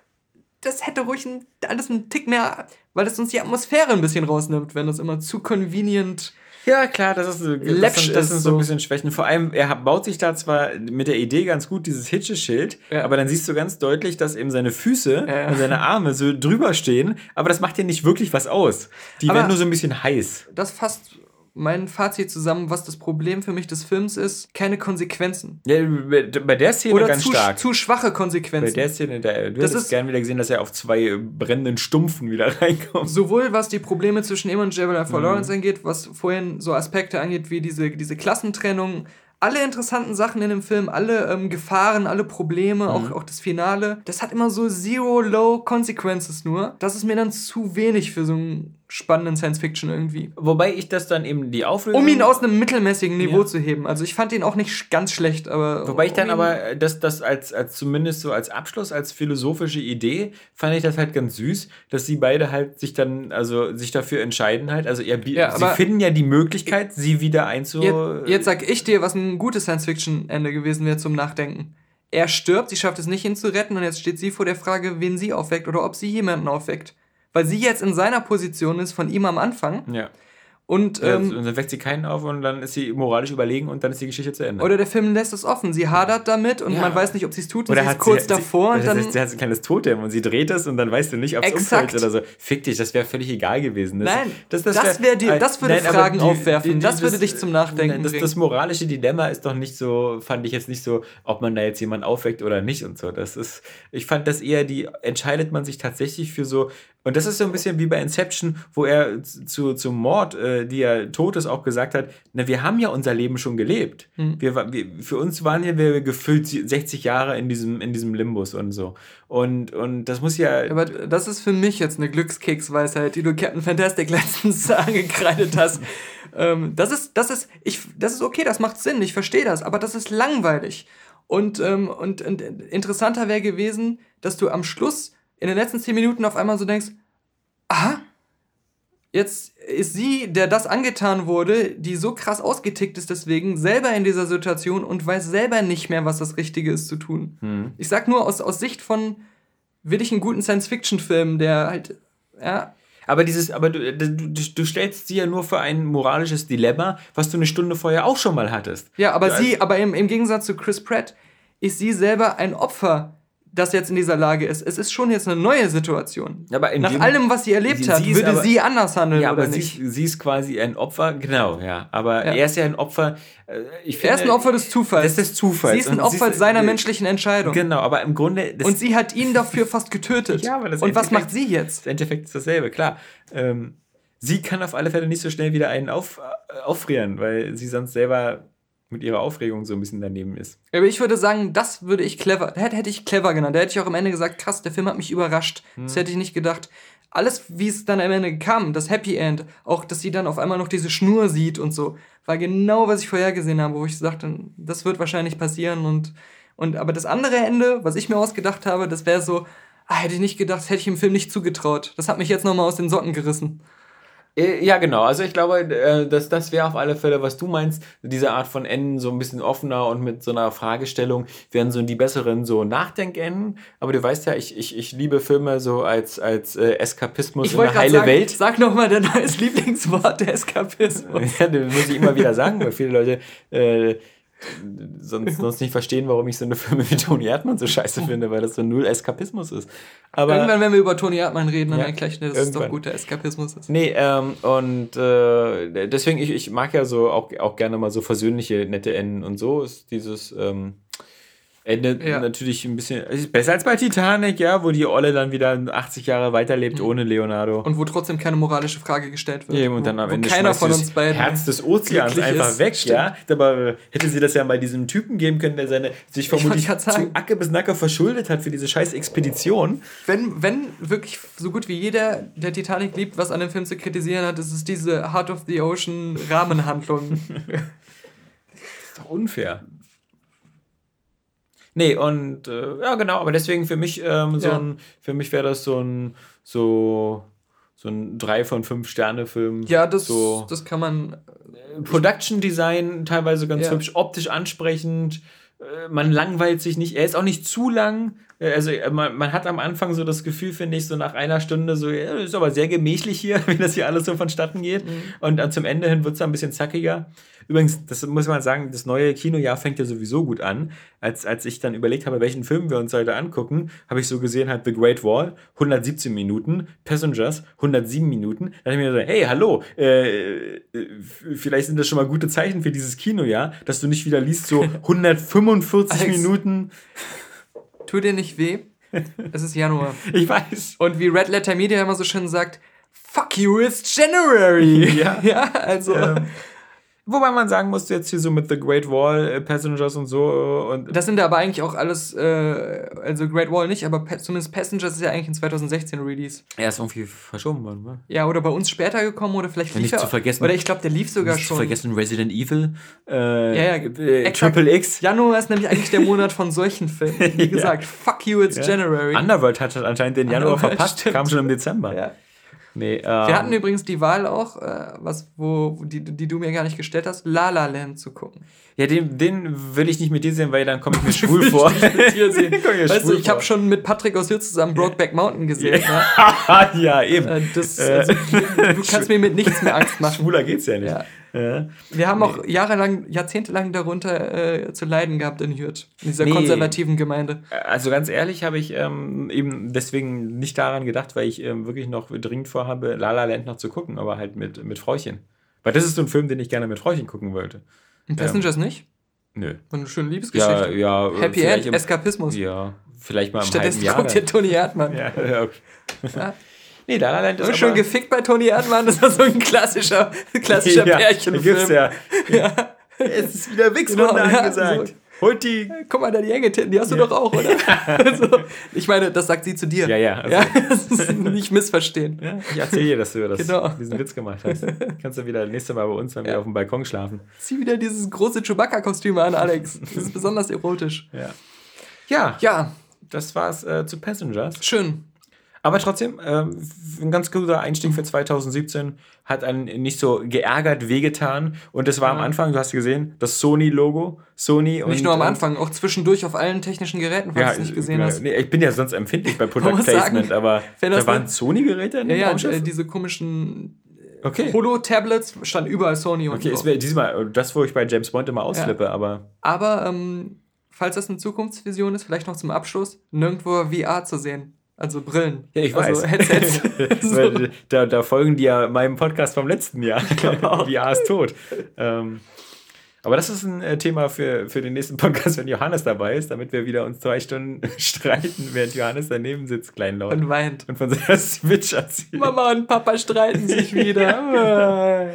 das hätte ruhig ein, alles einen Tick mehr, weil das uns die Atmosphäre ein bisschen rausnimmt, wenn das immer zu convenient Ja, klar, das ist, das, sind, das sind so ein bisschen Schwächen. Vor allem, er baut sich da zwar mit der Idee ganz gut dieses Hitcheschild, ja. aber dann siehst du ganz deutlich, dass eben seine Füße ja. und seine Arme so drüber stehen, aber das macht ja nicht wirklich was aus. Die aber werden nur so ein bisschen heiß. Das fasst mein Fazit zusammen, was das Problem für mich des Films ist, keine Konsequenzen. Ja, bei der Szene Oder ganz zu, stark. zu schwache Konsequenzen. Bei der Szene, der, du das hättest gern wieder gesehen, dass er auf zwei brennenden Stumpfen wieder reinkommt. Sowohl was die Probleme zwischen ihm und Jabba mhm. Lawrence angeht, was vorhin so Aspekte angeht, wie diese, diese Klassentrennung, alle interessanten Sachen in dem Film, alle ähm, Gefahren, alle Probleme, mhm. auch, auch das Finale, das hat immer so zero low consequences nur. Das ist mir dann zu wenig für so einen spannenden Science-Fiction irgendwie. Wobei ich das dann eben die Auflösung... Um ihn aus einem mittelmäßigen Niveau ja. zu heben. Also ich fand ihn auch nicht ganz schlecht, aber... Wobei ich dann aber das, das als, als zumindest so als Abschluss, als philosophische Idee, fand ich das halt ganz süß, dass sie beide halt sich dann, also sich dafür entscheiden halt. Also er, ja, sie finden ja die Möglichkeit, sie wieder einzu... Jetzt, jetzt sag ich dir, was ein gutes Science-Fiction-Ende gewesen wäre zum Nachdenken. Er stirbt, sie schafft es nicht, ihn zu retten und jetzt steht sie vor der Frage, wen sie aufweckt oder ob sie jemanden aufweckt weil sie jetzt in seiner Position ist von ihm am Anfang. Ja. Und, ähm, und dann weckt sie keinen auf und dann ist sie moralisch überlegen und dann ist die Geschichte zu Ende. Oder der Film lässt es offen. Sie hadert damit und ja. man weiß nicht, ob sie es tut. Und oder sie ist kurz sie, davor. Sie, und dann, sie hat ein kleines Totem und sie dreht es und dann weißt du nicht, ob es umfällt oder so. Fick dich, das wäre völlig egal gewesen. Das, nein, das, das, das, wär, wär das würde nein, Fragen die, aufwerfen. Die, die, das würde dich zum Nachdenken nein, das, moralische Dilemma ist doch nicht so, fand ich jetzt nicht so, ob man da jetzt jemanden aufweckt oder nicht und so. Das ist, ich fand das eher die, entscheidet man sich tatsächlich für so und das ist so ein bisschen wie bei Inception, wo er zu, zum Mord, äh, die ja tot ist, auch gesagt hat, na, wir haben ja unser Leben schon gelebt. Mhm. Wir, wir, für uns waren ja wir gefüllt 60 Jahre in diesem, in diesem Limbus und so. Und, und das muss ja. Aber das ist für mich jetzt eine Glückskeksweisheit, die du Captain Fantastic letztens angekreidet hast. ähm, das ist, das ist, ich, das ist okay, das macht Sinn, ich verstehe das, aber das ist langweilig. Und, ähm, und, und interessanter wäre gewesen, dass du am Schluss in den letzten zehn Minuten auf einmal so denkst, aha, jetzt ist sie, der das angetan wurde, die so krass ausgetickt ist deswegen, selber in dieser Situation und weiß selber nicht mehr, was das Richtige ist zu tun. Hm. Ich sag nur aus, aus Sicht von, will ich einen guten Science-Fiction-Film, der halt, ja, aber dieses, aber du, du, du stellst sie ja nur für ein moralisches Dilemma, was du eine Stunde vorher auch schon mal hattest. Ja, aber sie, aber im, im Gegensatz zu Chris Pratt, ist sie selber ein Opfer das jetzt in dieser Lage ist. Es ist schon jetzt eine neue Situation. Aber Nach allem, was sie erlebt sie, hat, sie würde aber, sie anders handeln. Ja, aber sie, sie, ist quasi ein Opfer, genau, ja. Aber ja. er ist ja ein Opfer. Äh, ich finde, er ist ein Opfer des Zufalls. Das ist des Zufalls. Sie ist ein Opfer ist, seiner menschlichen Entscheidung. Genau, aber im Grunde. Und sie hat ihn dafür fast getötet. ja, aber das Und was macht sie jetzt? Das Endeffekt ist dasselbe, klar. Ähm, sie kann auf alle Fälle nicht so schnell wieder einen auf, äh, auffrieren, weil sie sonst selber mit ihrer Aufregung so ein bisschen daneben ist. Aber ich würde sagen, das würde ich clever, hätte, ich clever genannt. Da hätte ich auch am Ende gesagt, krass, der Film hat mich überrascht. Hm. Das hätte ich nicht gedacht. Alles, wie es dann am Ende kam, das Happy End, auch, dass sie dann auf einmal noch diese Schnur sieht und so, war genau, was ich vorhergesehen habe, wo ich sagte, das wird wahrscheinlich passieren und, und, aber das andere Ende, was ich mir ausgedacht habe, das wäre so, ah, hätte ich nicht gedacht, hätte ich im Film nicht zugetraut. Das hat mich jetzt nochmal aus den Socken gerissen. Äh, ja, genau. Also ich glaube, äh, das, das wäre auf alle Fälle, was du meinst. Diese Art von Enden, so ein bisschen offener und mit so einer Fragestellung, wären so die besseren so Nachdenkenden. Aber du weißt ja, ich, ich, ich liebe Filme so als, als äh, Eskapismus in eine heile sagen, Welt. Sag nochmal dein neues Lieblingswort, der Eskapismus. ja, das muss ich immer wieder sagen, weil viele Leute... Äh, sonst, sonst nicht verstehen, warum ich so eine Filme wie Toni Erdmann so scheiße finde, weil das so null Eskapismus ist. Aber irgendwann, wenn wir über Toni Erdmann reden, dann ja, gleich, dass es doch guter Eskapismus ist. Nee, ähm, und äh, deswegen, ich, ich mag ja so auch, auch gerne mal so versöhnliche, nette Enden und so ist dieses. Ähm, Endet ja. natürlich ein bisschen. Besser als bei Titanic, ja, wo die Olle dann wieder 80 Jahre weiterlebt mhm. ohne Leonardo. Und wo trotzdem keine moralische Frage gestellt wird. Eben, und dann am Ende keiner von uns beiden Herz des Ozeans einfach ist. weg, Stimmt. ja. Aber hätte sie das ja bei diesem Typen geben können, der seine sich vermutlich zu Acke bis Nacker verschuldet hat für diese scheiß Expedition. Wenn, wenn wirklich so gut wie jeder, der Titanic liebt, was an dem Film zu kritisieren hat, ist es diese Heart of the Ocean Rahmenhandlung. das ist doch unfair. Nee, und äh, ja, genau, aber deswegen für mich ähm, so ja. ein, für mich wäre das so ein, so, so ein 3 von 5 Sterne-Film. Ja, das, so, das kann man. Production Design teilweise ganz ja. hübsch, optisch ansprechend. äh, man langweilt sich nicht. Er ist auch nicht zu lang. Äh, Also äh, man, man hat am Anfang so das Gefühl, finde ich, so nach einer Stunde so, ja, ist aber sehr gemächlich hier, wie das hier alles so vonstatten geht. Und dann zum Ende hin wird es ein bisschen zackiger. Übrigens, das muss man sagen, das neue Kinojahr fängt ja sowieso gut an. Als, als ich dann überlegt habe, welchen Film wir uns heute angucken, habe ich so gesehen, halt The Great Wall, 117 Minuten, Passengers, 107 Minuten. Da habe ich mir gesagt, hey, hallo, äh, äh, vielleicht sind das schon mal gute Zeichen für dieses Kinojahr, dass du nicht wieder liest, so 145 Alex. Minuten. Tu dir nicht weh. Es ist Januar. Ich weiß. Und wie Red Letter Media immer so schön sagt, fuck you, it's January. Ja. ja also. Ähm, wobei man sagen muss, jetzt hier so mit The Great Wall, äh, Passengers und so äh, und Das sind aber eigentlich auch alles, äh, also Great Wall nicht, aber pa zumindest Passengers ist ja eigentlich in 2016 Release. er ist irgendwie verschoben worden, wa? Ja, oder bei uns später gekommen oder vielleicht Ja, lief nicht er- zu vergessen- Oder ich glaube, der lief sogar Nicht zu schon. vergessen Resident Evil, äh, Ja, ja, äh. Triple X. Januar ist nämlich eigentlich der Monat von solchen Filmen. Wie Ja. gesagt, fuck you, it's January. Underworld hat anscheinend den Januar Underworld, verpasst, stimmt. kam schon im Dezember. ja. Nee, ähm, Wir hatten übrigens die Wahl auch, äh, was, wo, die, die du mir gar nicht gestellt hast, La La Land zu gucken. ja, den, den will ich nicht mit dir sehen, weil dann komme ich mir schwul vor. Mit dir sehen. Ich weißt du, ich habe schon mit Patrick aus Hürth zusammen Brokeback Mountain gesehen. Ja. ja, eben. Äh, Das, Äh, also, du kannst mir mit nichts mehr Angst machen. Schwuler geht's ja nicht. Ja. Ja. Wir haben auch jahrelang, jahrzehntelang darunter äh, zu leiden gehabt in Hürth, in dieser Nee. konservativen Gemeinde. Also ganz ehrlich habe ich ähm, eben deswegen nicht daran gedacht, weil ich ähm, wirklich noch dringend vorhabe, La La Land noch zu gucken, aber halt mit, mit Frauchen. Weil das ist so ein Film, den ich gerne mit Frauchen gucken wollte. Und Passengers nicht? Nö. War eine schöne Ja, Liebesgeschichte. ja. Happy vielleicht End, im- Eskapismus. Ja, vielleicht mal im Stattdessen halben Jahr. guckt ihr Toni Erdmann. ja, ja, okay. Ja. Nee, La La Land ist Und aber, gefickt bei Toni Erdmann, das war so ein klassischer, klassischer ja, Pärchenfilm. gibt's ja. Es ist wieder Wichswunder Genau, ja, angesagt. so. Holt die. Guck mal, da die enge Titten, die hast du doch auch, oder? also, ich meine, das sagt sie zu dir. Ja, ja. Also, Ja, das ist nicht missverstehen. Ja, ich erzähle dir, dass du das, Genau. diesen Witz gemacht hast. Kannst du wieder nächstes Mal bei uns dann wieder auf dem Balkon schlafen. Zieh wieder dieses große Chewbacca-Kostüm an, Alex. Das ist besonders erotisch. Ja. Ja, Ja, das war's äh, zu Passengers. schön. Aber trotzdem, ähm, ein ganz guter Einstieg für 2017. Hat einen nicht so geärgert, wehgetan. Und das war am Anfang, du hast gesehen, das Sony-Logo. Sony und. Nicht nur am und- Anfang, auch zwischendurch auf allen technischen Geräten, falls Ja, du es nicht gesehen ja, hast. Nee, ich bin ja sonst empfindlich bei Product muss sagen, Placement, aber da waren Sony-Geräte in Ja, dem ja, äh, diese komischen Okay. Holo-Tablets stand überall Sony und Okay, es wäre diesmal das, wo ich bei James Bond immer ausflippe, aber Aber ähm, falls das eine Zukunftsvision ist, vielleicht noch zum Abschluss, nirgendwo VR zu sehen. Also Brillen. Ja, ich also weiß. Headsets. so. Da, da folgen die ja meinem Podcast vom letzten Jahr. Genau. VR ist tot. Ähm, aber das ist ein äh, Thema für, für den nächsten Podcast, wenn Johannes dabei ist, damit wir wieder uns zwei Stunden streiten, während Johannes daneben sitzt, kleinlaut. Und weint. Und von seiner Switch erzählt. Mama und Papa streiten sich wieder.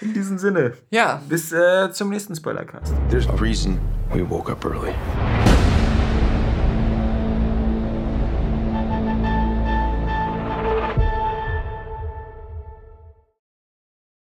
In diesem Sinne, ja, bis äh, zum nächsten Spoilercast. There's a reason we woke up early.